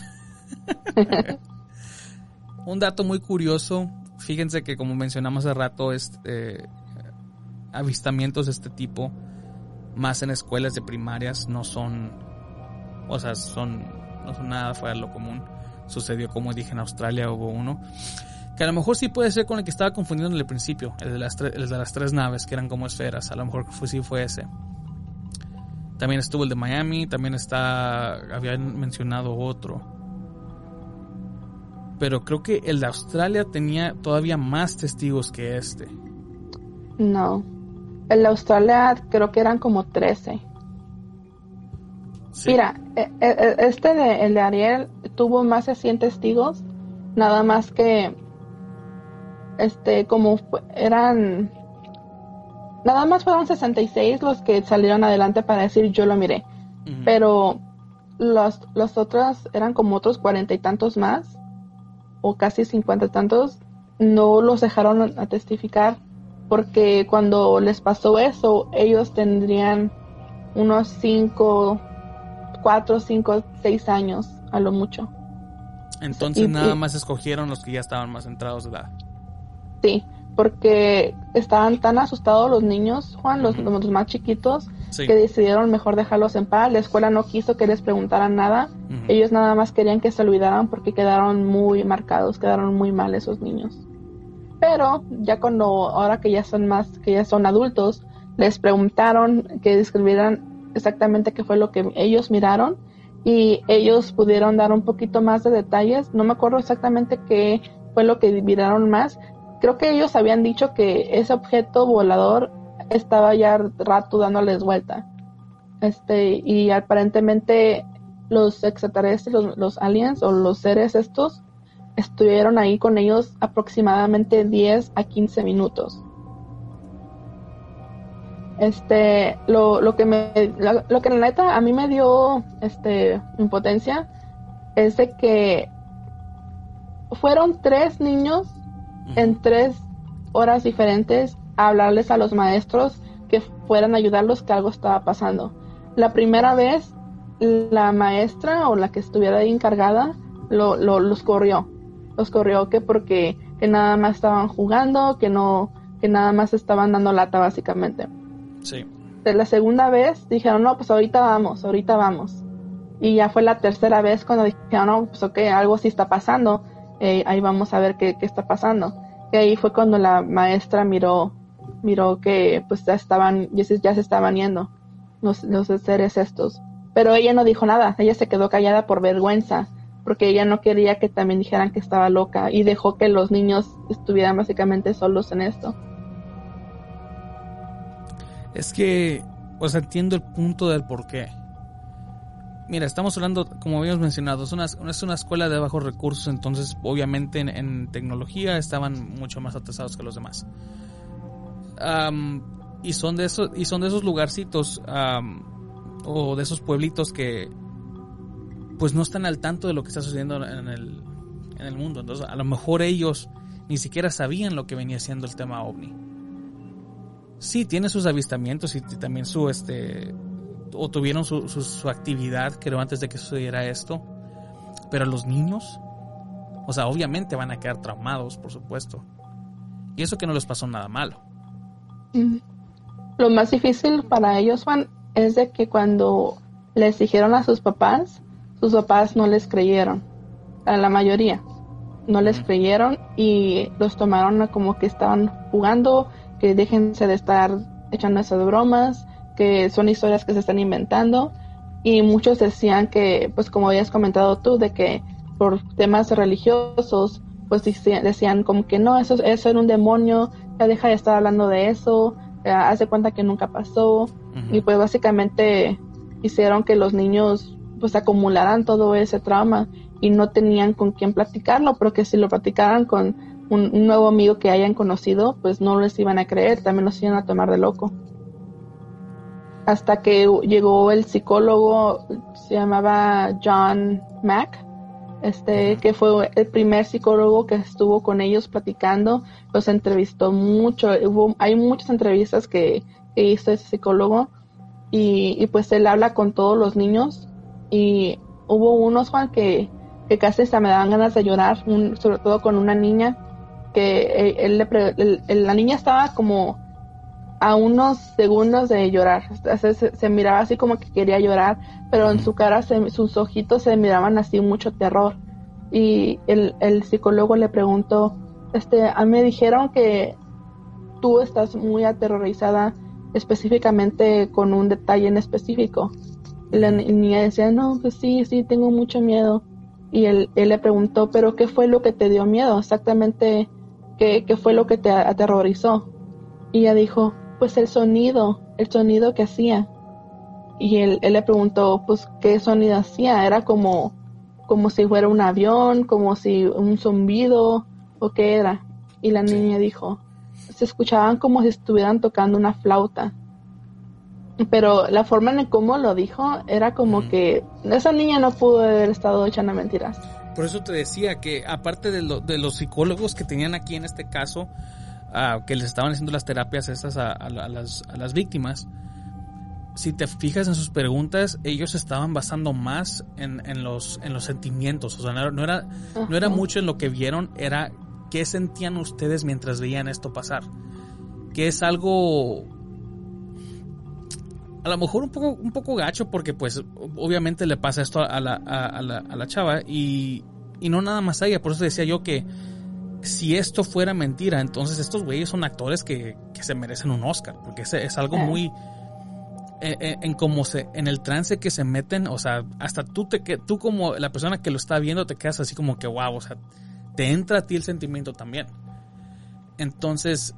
Un dato muy curioso, fíjense que como mencionamos hace rato, este, avistamientos de este tipo, más en escuelas de primarias, no son, o sea, son, no son nada fuera de lo común. Sucedió, como dije, en Australia hubo uno. Que a lo mejor sí puede ser con el que estaba confundiendo en el principio, el de las, tre- el de las tres naves, que eran como esferas. A lo mejor fue, sí fue ese. También estuvo el de Miami, también está, habían mencionado otro. Pero creo que el de Australia tenía todavía más testigos que este. No. El de Australia creo que eran como 13. Sí. Mira, e- e- este de, el de Ariel tuvo más de 100 testigos, nada más que, este, como eran, nada más fueron 66 los que salieron adelante para decir yo lo miré. Pero los, los otros eran como otros cuarenta y tantos más, o casi cincuenta y tantos, no los dejaron a testificar porque cuando les pasó eso, ellos tendrían unos cinco, cuatro, cinco, seis años a lo mucho. Entonces y- nada y- más escogieron los que ya estaban más centrados de edad. Sí, porque estaban tan asustados los niños, Juan, los, los más chiquitos, Sí. que decidieron mejor dejarlos en paz. La escuela no quiso que les preguntaran nada. Ellos nada más querían que se olvidaran porque quedaron muy marcados, quedaron muy mal esos niños. Pero ya cuando, ahora que ya son más, que ya son adultos, les preguntaron que describieran exactamente qué fue lo que ellos miraron y ellos pudieron dar un poquito más de detalles. No me acuerdo exactamente qué fue lo que miraron más. Creo que ellos habían dicho que ese objeto volador estaba ya rato dándoles vuelta. Este, y aparentemente los extraterrestres, los, aliens o los seres estos, estuvieron ahí con ellos aproximadamente 10 a 15 minutos. Este, lo, lo que me, lo, lo que la neta a mí me dio, este, impotencia es de que fueron tres niños. En tres horas diferentes a hablarles a los maestros que fueran a ayudarlos que algo estaba pasando. La primera vez, la maestra o la que estuviera ahí encargada lo, lo- los corrió. Los corrió que porque que nada más estaban jugando, que no, que nada más estaban dando lata básicamente. Sí. De la segunda vez dijeron, no, pues ahorita vamos, ahorita vamos. Y ya fue la tercera vez cuando dijeron, no, pues ok, algo sí está pasando, eh, ahí vamos a ver qué, qué está pasando. Y ahí fue cuando la maestra miró, miró que pues ya estaban, ya se, estaban yendo los, los seres estos. Pero ella no dijo nada, ella se quedó callada por vergüenza, porque ella no quería que también dijeran que estaba loca y dejó que los niños estuvieran básicamente solos en esto. Es que, o sea, entiendo el punto del por qué. Mira, estamos hablando, como habíamos mencionado, es una, es una escuela de bajos recursos, entonces obviamente en, tecnología estaban mucho más atrasados que los demás. Y son de esos, y son de esos lugarcitos o de esos pueblitos que pues no están al tanto de lo que está sucediendo en el, en el mundo. Entonces, a lo mejor ellos ni siquiera sabían lo que venía siendo el tema ovni. Sí, tiene sus avistamientos y también su, este, o tuvieron su, su, su actividad, creo, antes de que sucediera esto. Pero los niños, o sea, obviamente van a quedar traumados, por supuesto. Y eso que no les pasó nada malo. Ujú. Lo más difícil para ellos, Juan, es de que cuando les dijeron a sus papás, sus papás no les creyeron. A la mayoría. No les creyeron y los tomaron como que estaban jugando, que déjense de estar echando esas bromas, que son historias que se están inventando. Y muchos decían que, pues como habías comentado tú, de que por temas religiosos, pues decían, como que no, eso, eso era un demonio, ya deja de estar hablando de eso, eh, hace cuenta que nunca pasó. Y pues básicamente hicieron que los niños pues acumularan todo ese trauma y no tenían con quién platicarlo, porque si lo platicaran con un, un nuevo amigo que hayan conocido, pues no les iban a creer, también los iban a tomar de loco. Hasta que llegó el psicólogo, se llamaba John Mack, este, que fue el primer psicólogo que estuvo con ellos platicando, los entrevistó mucho, hubo, hay muchas entrevistas que, que hizo ese psicólogo y, y pues él habla con todos los niños y hubo unos Juan que, que casi hasta me daban ganas de llorar, un- sobre todo con una niña que eh, él la niña estaba como a unos segundos de llorar, se, se miraba así como que quería llorar, pero en su cara, se- sus ojitos se miraban así mucho terror y el, el psicólogo le preguntó, este, a mí me dijeron que tú estás muy aterrorizada específicamente con un detalle en específico. Y la ni- niña decía, no, pues sí, sí, tengo mucho miedo. Y él, él le preguntó, pero ¿qué fue lo que te dio miedo? Exactamente, ¿qué, qué fue lo que te aterrorizó? Y ella dijo, pues el sonido, el sonido que hacía. Y él, él le preguntó, pues, ¿qué sonido hacía? Era como, como si fuera un avión, como si un zumbido, o qué era. Y la niña dijo, se escuchaban como si estuvieran tocando una flauta. Pero la forma en cómo lo dijo era como que esa niña no pudo haber estado echando mentiras. Por eso te decía que aparte de, lo, de los psicólogos que tenían aquí en este caso, ah, que les estaban haciendo las terapias estas a, las, a las víctimas, si te fijas en sus preguntas, ellos estaban basando más en, en, los, en los sentimientos. O sea, no, era, no era mucho en lo que vieron, era qué sentían ustedes mientras veían esto pasar. Que es algo a lo mejor un poco, un poco gacho porque pues obviamente le pasa esto a la, a, la, a la chava y, y, no nada más a ella. Por eso decía yo que si esto fuera mentira, entonces estos güeyes son actores que, que se merecen un Oscar porque es, es algo muy... En, en, como se en el trance que se meten o sea hasta tú te que tú como la persona que lo está viendo te quedas así como que wow o sea te entra a ti el sentimiento también entonces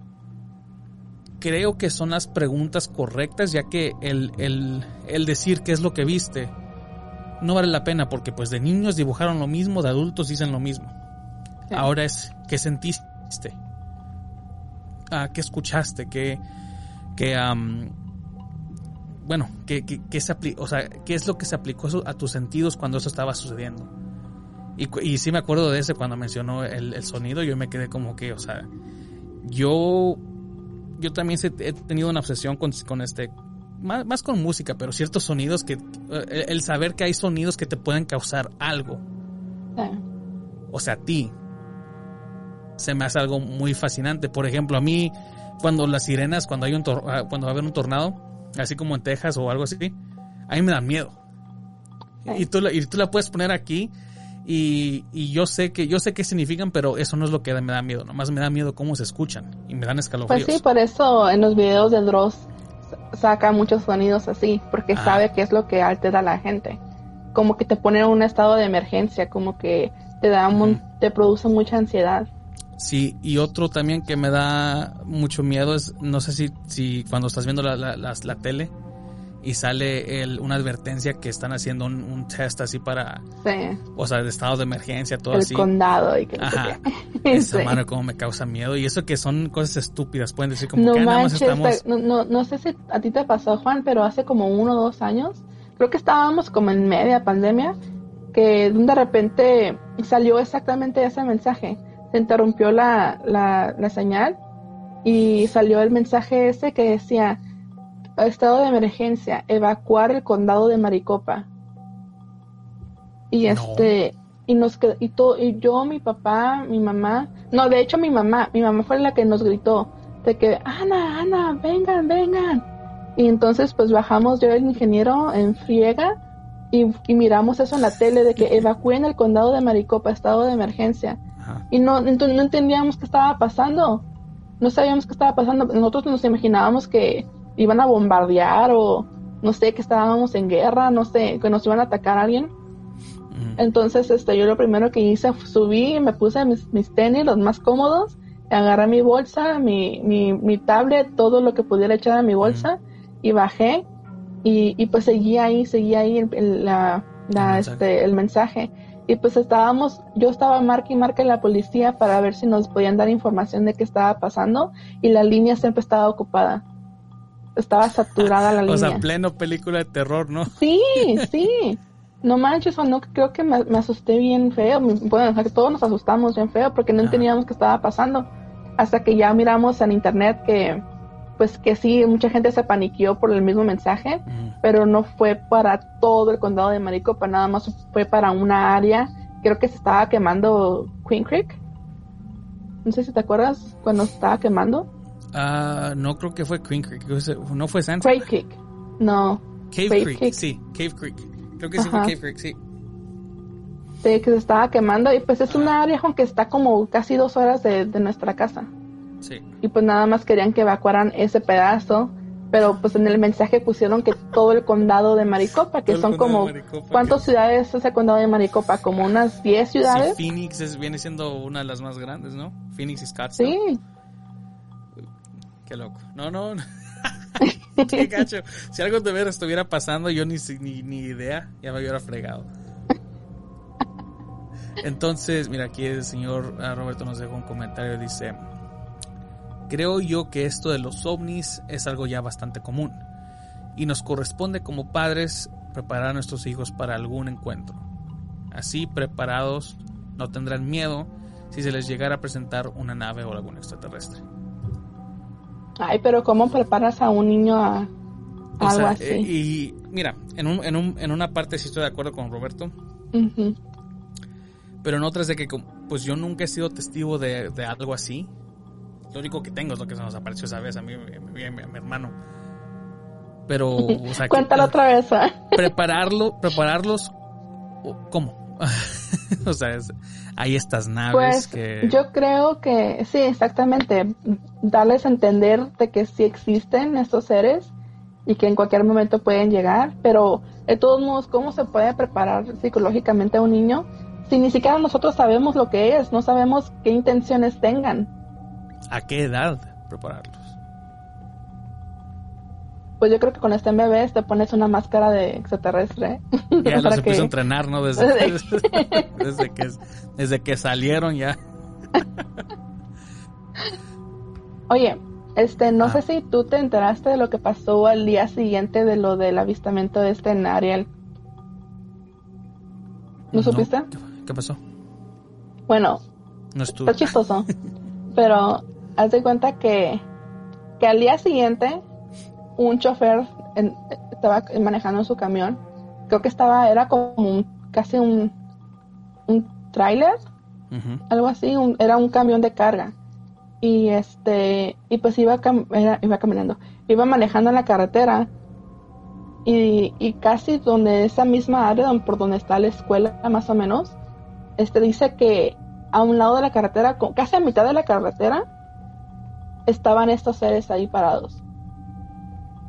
creo que son las preguntas correctas, ya que el, el, decir qué es lo que viste no vale la pena, porque pues de niños dibujaron lo mismo, de adultos dicen lo mismo. Ahora es, ¿qué sentiste? Ah, ¿Qué escuchaste? ¿Qué, qué bueno, ¿qué, qué, se o sea, ¿qué es lo que se aplicó a tus sentidos cuando eso estaba sucediendo? Y, y sí me acuerdo de ese cuando mencionó el, el sonido, yo me quedé como que, o sea, yo yo también he tenido una obsesión con, este, más, con música, pero ciertos sonidos que, eh, el saber que hay sonidos que te pueden causar algo. O sea, a ti. Se me hace algo muy fascinante. Por ejemplo, a mí, cuando las sirenas, cuando hay un ah, cuando va a haber un tornado, así como en Texas o algo así, a mí me da miedo. Y, tú, y tú la puedes poner aquí y, yo sé que yo sé qué significan, pero eso no es lo que me da miedo. Nomás me da miedo cómo se escuchan y me dan escalofríos. Pues sí, por eso en los videos de Dross saca muchos sonidos así, porque ah. sabe qué es lo que altera a la gente. Como que te pone en un estado de emergencia, como que te da te produce mucha ansiedad. Sí, y otro también que me da mucho miedo es, no sé si, si cuando estás viendo la, la, la tele, y sale el, una advertencia que están haciendo un, test así para, sí. o sea, de estado de emergencia, todo así. El condado y que Ajá. Esa sí. mano como me causa miedo y eso que son cosas estúpidas, pueden decir como no que ah, nada más estamos... no, no, no sé si a ti te pasó, Juan, pero hace como uno o dos años, creo que estábamos como en media pandemia, que de repente salió exactamente ese mensaje. Se interrumpió la, la, la señal y salió el mensaje ese que decía estado de emergencia, evacuar el condado de Maricopa. Y este, y nos y, todo, y yo, mi papá, mi mamá, no, de hecho mi mamá, mi mamá fue la que nos gritó de que, Ana, Ana, vengan, vengan. Y entonces pues bajamos yo el ingeniero en friega y, miramos eso en la tele de que evacúen el condado de Maricopa, estado de emergencia. Y no, no entendíamos qué estaba pasando. No sabíamos qué estaba pasando. Nosotros nos imaginábamos que iban a bombardear o no sé, que estábamos en guerra, no sé, que nos iban a atacar a alguien. Entonces, este, yo lo primero que hice, subí, me puse mis, mis tenis, los más cómodos, agarré mi bolsa, mi, mi, mi tablet, todo lo que pudiera echar a mi bolsa y bajé y, y pues seguí ahí, seguí ahí el, la, la, este, el mensaje. Y pues estábamos, yo estaba marca y marca en la policía para ver si nos podían dar información de qué estaba pasando y la línea siempre estaba ocupada estaba saturada la línea. O sea, pleno película de terror, ¿no? Sí, sí. No manches, o no, creo que me, asusté bien feo. Bueno, todos nos asustamos bien feo porque no entendíamos qué estaba pasando. Hasta que ya miramos en internet que, pues que sí, mucha gente se paniqueó por el mismo mensaje, pero no fue para todo el condado de Maricopa, nada más fue para una área. Creo que se estaba quemando Queen Creek. No sé si te acuerdas cuando estaba quemando. Uh, no creo que fue Queen Creek, no fue Santa. Cave Creek, no. Cave, Creek, sí, Cave Creek. Creo que sí fue Cave Creek, sí. De que se estaba quemando y pues es una área que está como casi dos horas de, de nuestra casa. Sí. Y pues nada más querían que evacuaran ese pedazo, pero pues en el mensaje pusieron que todo el condado de Maricopa, que son como... ¿Cuántas ciudades es ese condado de Maricopa? Como unas 10 ciudades. Sí, Phoenix viene siendo una de las más grandes, ¿no? Phoenix y Scottsdale. Sí. Qué loco. No, no. Qué gacho. Si algo de ver estuviera pasando, yo ni, ni, ni idea, ya me hubiera fregado. Entonces, mira, aquí el señor ah, Roberto nos dejó un comentario, dice, Creo yo que esto de los ovnis es algo ya bastante común y nos corresponde como padres preparar a nuestros hijos para algún encuentro. Así preparados no tendrán miedo si se les llegara a presentar una nave o algún extraterrestre. Ay, pero ¿cómo preparas a un niño a, O algo sea, así? eh, y mira, en, un- en, un- en una parte sí estoy de acuerdo con Roberto, pero en otras de que pues yo nunca he sido testigo de, de algo así. Lo único que tengo es lo que se nos apareció esa vez a mí y a mi, hermano. Pero, o sea, que- Cuéntalo otra vez. ¿eh? prepararlo, prepararlos, ¿cómo? o sea, es- hay estas naves Pues que... yo creo que sí, exactamente. Darles a entender de que sí existen estos seres y que en cualquier momento pueden llegar, pero de todos modos, ¿cómo se puede preparar psicológicamente a un niño si ni siquiera nosotros sabemos lo que es, no sabemos qué intenciones tengan? ¿A qué edad prepararlos? Pues yo creo que cuando estén bebés te pones una máscara de extraterrestre. Ya los empiezo a que- entrenar, ¿no? Desde, desde, que, desde que salieron ya. Oye, este, no Ah. sé si tú te enteraste de lo que pasó al día siguiente de lo del avistamiento de este en Ariel. ¿No supiste? ¿Qué, qué pasó? Bueno, No estuve. está chistoso. pero haz de cuenta que, que al día siguiente un chofer en- estaba manejando su camión. Creo que estaba, era como un, casi un, un tráiler algo así, un- era un camión de carga. Y este, y pues iba, cam- era- iba caminando, iba manejando en la carretera y, y casi donde esa misma área por donde está la escuela más o menos, este dice que a un lado de la carretera, casi a mitad de la carretera, estaban estos seres ahí parados.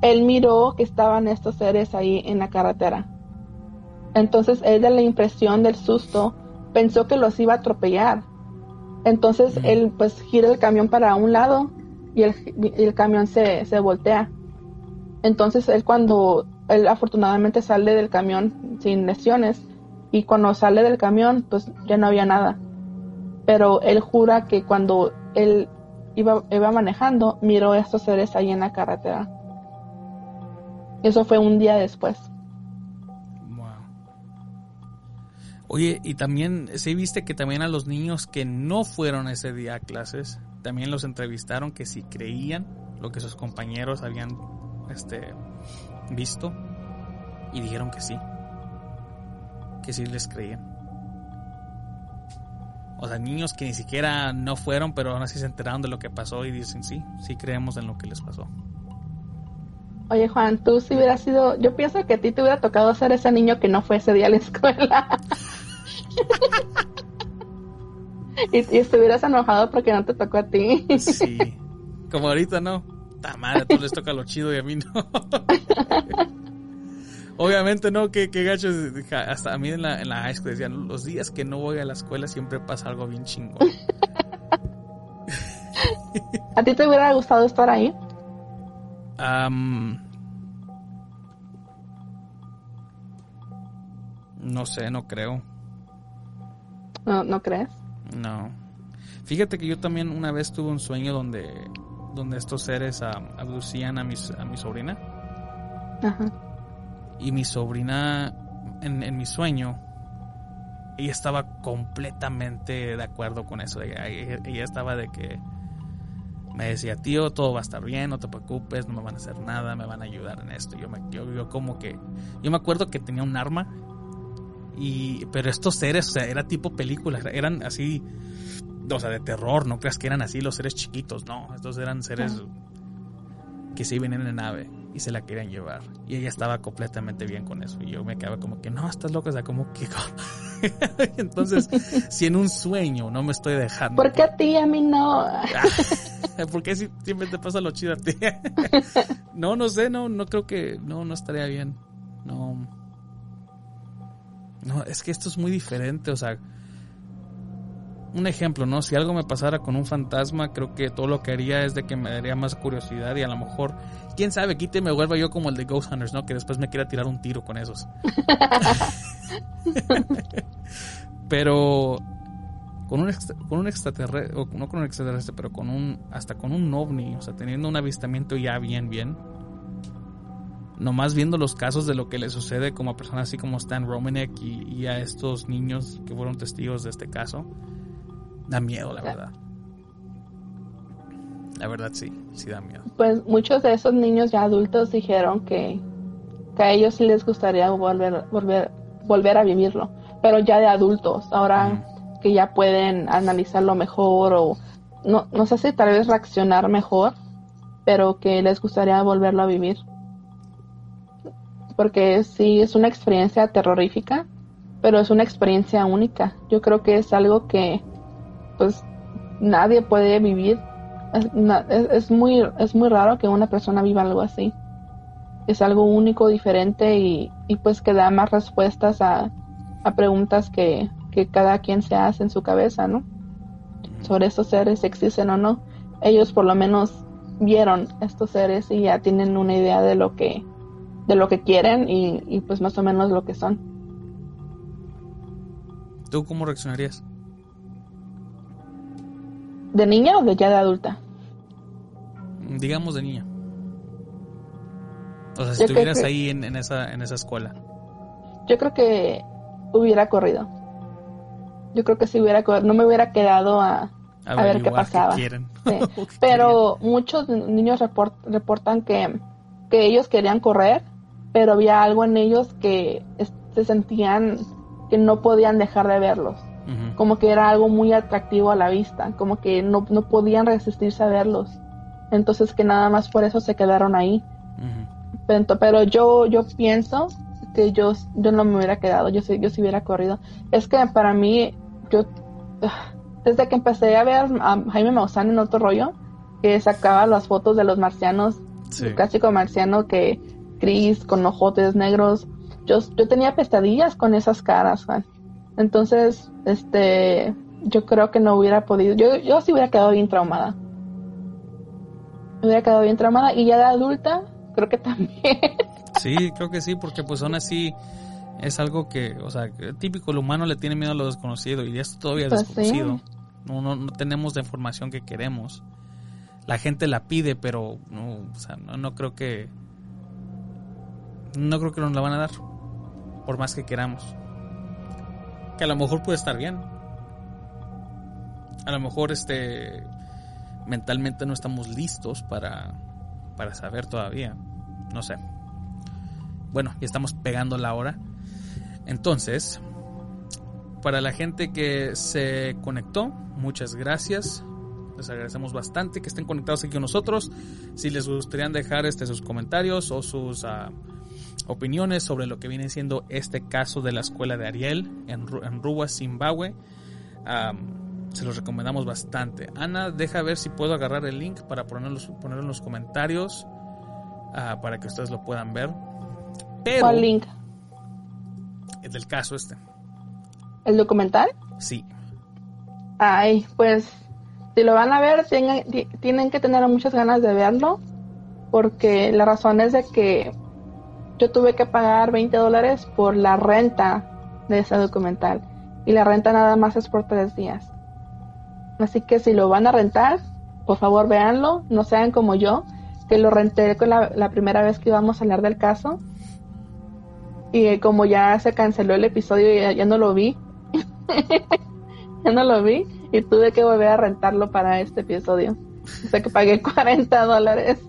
Él miró que estaban estos seres ahí en la carretera. Entonces él de la impresión del susto pensó que los iba a atropellar. Entonces él pues gira el camión para un lado y el, y el camión se, se voltea. Entonces él cuando, él afortunadamente sale del camión sin lesiones y cuando sale del camión pues ya no había nada. Pero él jura que cuando él iba, iba manejando miró a estos seres ahí en la carretera. Eso fue un día después. Oye, y también, ¿sí viste que también a los niños que no fueron ese día a clases, también los entrevistaron que si creían lo que sus compañeros habían este, visto? Y dijeron que sí. Que sí les creían. O sea, niños que ni siquiera no fueron, pero aún así se enteraron de lo que pasó y dicen sí, sí creemos en lo que les pasó. Oye Juan, tú si hubieras sido, yo pienso que a ti te hubiera tocado ser ese niño que no fue ese día a la escuela. y, y estuvieras enojado porque no te tocó a ti. Sí. Como ahorita, ¿no? Ta madre, a todos les toca lo chido y a mí no. Obviamente no, que, que gachos. ja, Hasta a mí en la, en la high school decían, los días que no voy a la escuela siempre pasa algo bien chingón. ¿A ti te hubiera gustado estar ahí? Am, no sé, no creo. ¿No, no crees? No. Fíjate que yo también una vez tuve un sueño donde, donde estos seres am, abducían a, mis, a mi sobrina. Ajá. Y mi sobrina, en, en mi sueño, ella estaba completamente de acuerdo con eso. Ella, estaba de que me decía, tío, todo va a estar bien, no te preocupes, no me van a hacer nada, me van a ayudar en esto. Yo, me, yo, yo como que, yo me acuerdo que tenía un arma, y, pero estos seres, o sea, era tipo película, eran así, o sea, de terror, no creas que eran así los seres chiquitos, no, estos eran seres que se iban en la nave y se la querían llevar. Y ella estaba completamente bien con eso. Y yo me quedaba como que, no, estás loca, o sea, como que... Entonces, si en un sueño no me estoy dejando... ¿Por qué a ti a mí no? ¿Por qué si- siempre te pasa lo chido a ti? no, no sé, no, no creo que... No, no estaría bien. No... No, es que esto es muy diferente, o sea... Un ejemplo, ¿no? Si algo me pasara con un fantasma, creo que todo lo que haría es de que me daría más curiosidad y a lo mejor, quién sabe, quite me vuelva yo como el de Ghost Hunters, ¿no? Que después me quiera tirar un tiro con esos. Pero con un, con un extraterrestre, o no con un extraterrestre, pero con un, hasta con un ovni, o sea, teniendo un avistamiento ya bien, bien. Nomás viendo los casos de lo que le sucede como a personas así como Stan Romanek y, y a estos niños que fueron testigos de este caso, da miedo, la verdad. La verdad sí, sí da miedo. Pues muchos de esos niños ya adultos dijeron que, que a ellos sí les gustaría volver, volver, volver a vivirlo, pero ya de adultos. Ahora que ya pueden analizarlo mejor o no, no sé si tal vez reaccionar mejor, pero que les gustaría volverlo a vivir. Porque sí, es una experiencia terrorífica, pero es una experiencia única. Yo creo que es algo que pues nadie puede vivir. Es, es, muy, es muy raro que una persona viva algo así. Es algo único, diferente y, y pues que da más respuestas a, a preguntas que, que cada quien se hace en su cabeza, ¿no? Sobre estos seres, existen o no. Ellos por lo menos vieron estos seres y ya tienen una idea de lo que, de lo que quieren y, y pues más o menos lo que son. ¿Tú cómo reaccionarías? ¿De niña o de ya de adulta? Digamos de niña. O sea, si estuvieras ahí en, en, esa, en esa escuela. Yo creo que hubiera corrido. Yo creo que si hubiera corrido, no me hubiera quedado a, a, ver qué pasaba. Sí. pero muchos niños report, reportan que, que ellos querían correr, pero había algo en ellos que se sentían que no podían dejar de verlos. Uh -huh. Como que era algo muy atractivo a la vista, como que no, no podían resistirse a verlos. Entonces que nada más por eso se quedaron ahí. Uh -huh. pero, pero yo, yo pienso que yo, yo no me hubiera quedado, yo sí, yo sí hubiera corrido. Es que para mí, yo, desde que empecé a ver a Jaime Maussan en otro rollo, que sacaba las fotos de los marcianos, sí. el clásico marciano que gris, con ojotes negros, yo, yo tenía pesadillas con esas caras, Juan. Entonces, este, yo creo que no hubiera podido, yo, yo sí hubiera quedado bien traumada. Me hubiera quedado bien traumada y ya de adulta, creo que también. Sí, creo que sí, porque pues aún así es algo que, o sea, típico, el humano le tiene miedo a lo desconocido y esto todavía es pues desconocido. Sí. No, no, no, tenemos la información que queremos. La gente la pide, pero no, o sea, no, no creo que... No creo que nos la van a dar, por más que queramos. Que a lo mejor puede estar bien. A lo mejor este mentalmente no estamos listos para, para saber todavía. No sé. Bueno, ya estamos pegando la hora. Entonces, para la gente que se conectó, muchas gracias. Les agradecemos bastante que estén conectados aquí con nosotros. Si les gustaría dejar este, sus comentarios o sus uh, opiniones sobre lo que viene siendo este caso de la escuela de Ariel en, en Ruwa, Zimbabue, um, se los recomendamos bastante. Ana, deja ver si puedo agarrar el link para ponerlos, ponerlo en los comentarios uh, para que ustedes lo puedan ver. Pero, ¿Cuál link? El del caso este. ¿El documental? Sí. Ay, pues si lo van a ver, tienen, tienen que tener muchas ganas de verlo, porque la razón es de que yo tuve que pagar 20 dólares por la renta de ese documental, y la renta nada más es por tres días. Así que si lo van a rentar, por favor véanlo, no sean como yo, que lo renté con la, primera vez que íbamos a hablar del caso, y como ya se canceló el episodio, ya, ya no lo vi. ya no lo vi y tuve que volver a rentarlo para este episodio. O sea que pagué 40 dólares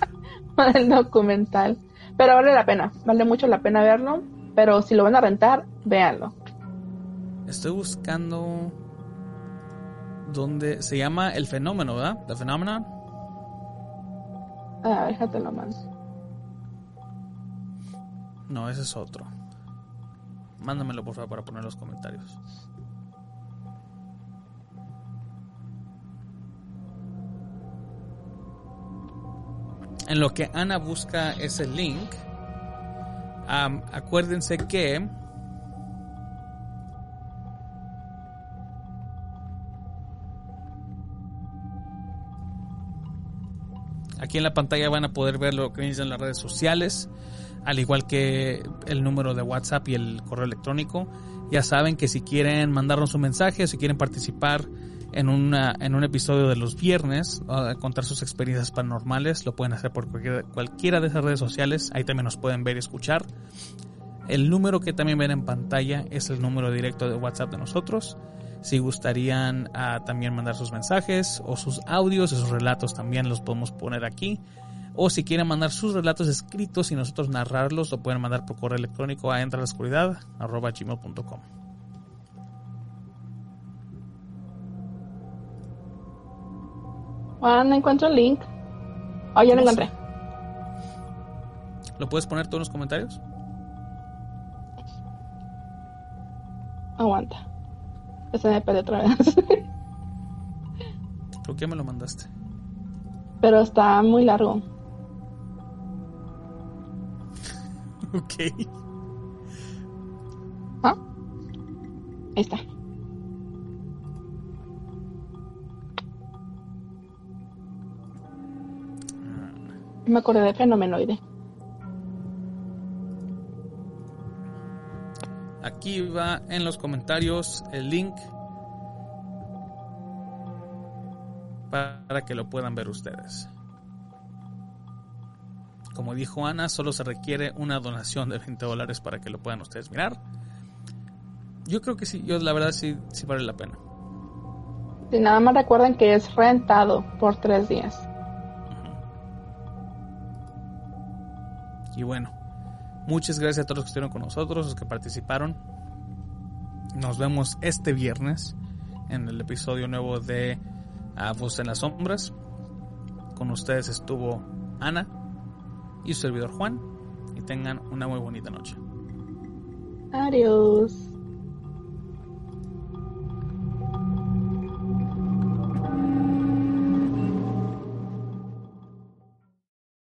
por el documental. Pero vale la pena, vale mucho la pena verlo. Pero si lo van a rentar, véanlo. Estoy buscando donde se llama El Fenómeno, ¿verdad? The Phenomenon. Ah, déjate lo mando. No, ese es otro. Mándamelo por favor para poner los comentarios. En lo que Ana busca ese link, acuérdense que aquí en la pantalla van a poder ver lo que dicen las redes sociales al igual que el número de WhatsApp y el correo electrónico. Ya saben que si quieren mandarnos un mensaje si quieren participar en, un episodio de los viernes, a contar sus experiencias paranormales, lo pueden hacer por cualquiera, cualquiera de esas redes sociales. Ahí también nos pueden ver y escuchar. El número que también ven en pantalla es el número directo de WhatsApp de nosotros. Si gustarían ah, también mandar sus mensajes o sus audios, esos relatos también los podemos poner aquí. O si quieren mandar sus relatos escritos y nosotros narrarlos, lo pueden mandar por correo electrónico a entralascuridad.gmail.com. Juan, no encuentro el link. Oh, ya lo encontré. ¿Lo puedes poner tú en los comentarios? Aguanta. Ese me perdió otra vez. Creo que me lo mandaste. Pero está muy largo. Ok. ¿Ah? Ahí está. Me acordé de fenomenoide. Aquí va en los comentarios el link para que lo puedan ver ustedes. Como dijo Ana, solo se requiere una donación de 20 dólares para que lo puedan ustedes mirar. Yo creo que sí, yo la verdad sí, sí vale la pena. Si nada más recuerden que es rentado por tres días. Y bueno, muchas gracias a todos los que estuvieron con nosotros, los que participaron. Nos vemos este viernes en el episodio nuevo de A Voz en las Sombras. Con ustedes estuvo Ana y su servidor Juan. Y tengan una muy bonita noche. Adiós.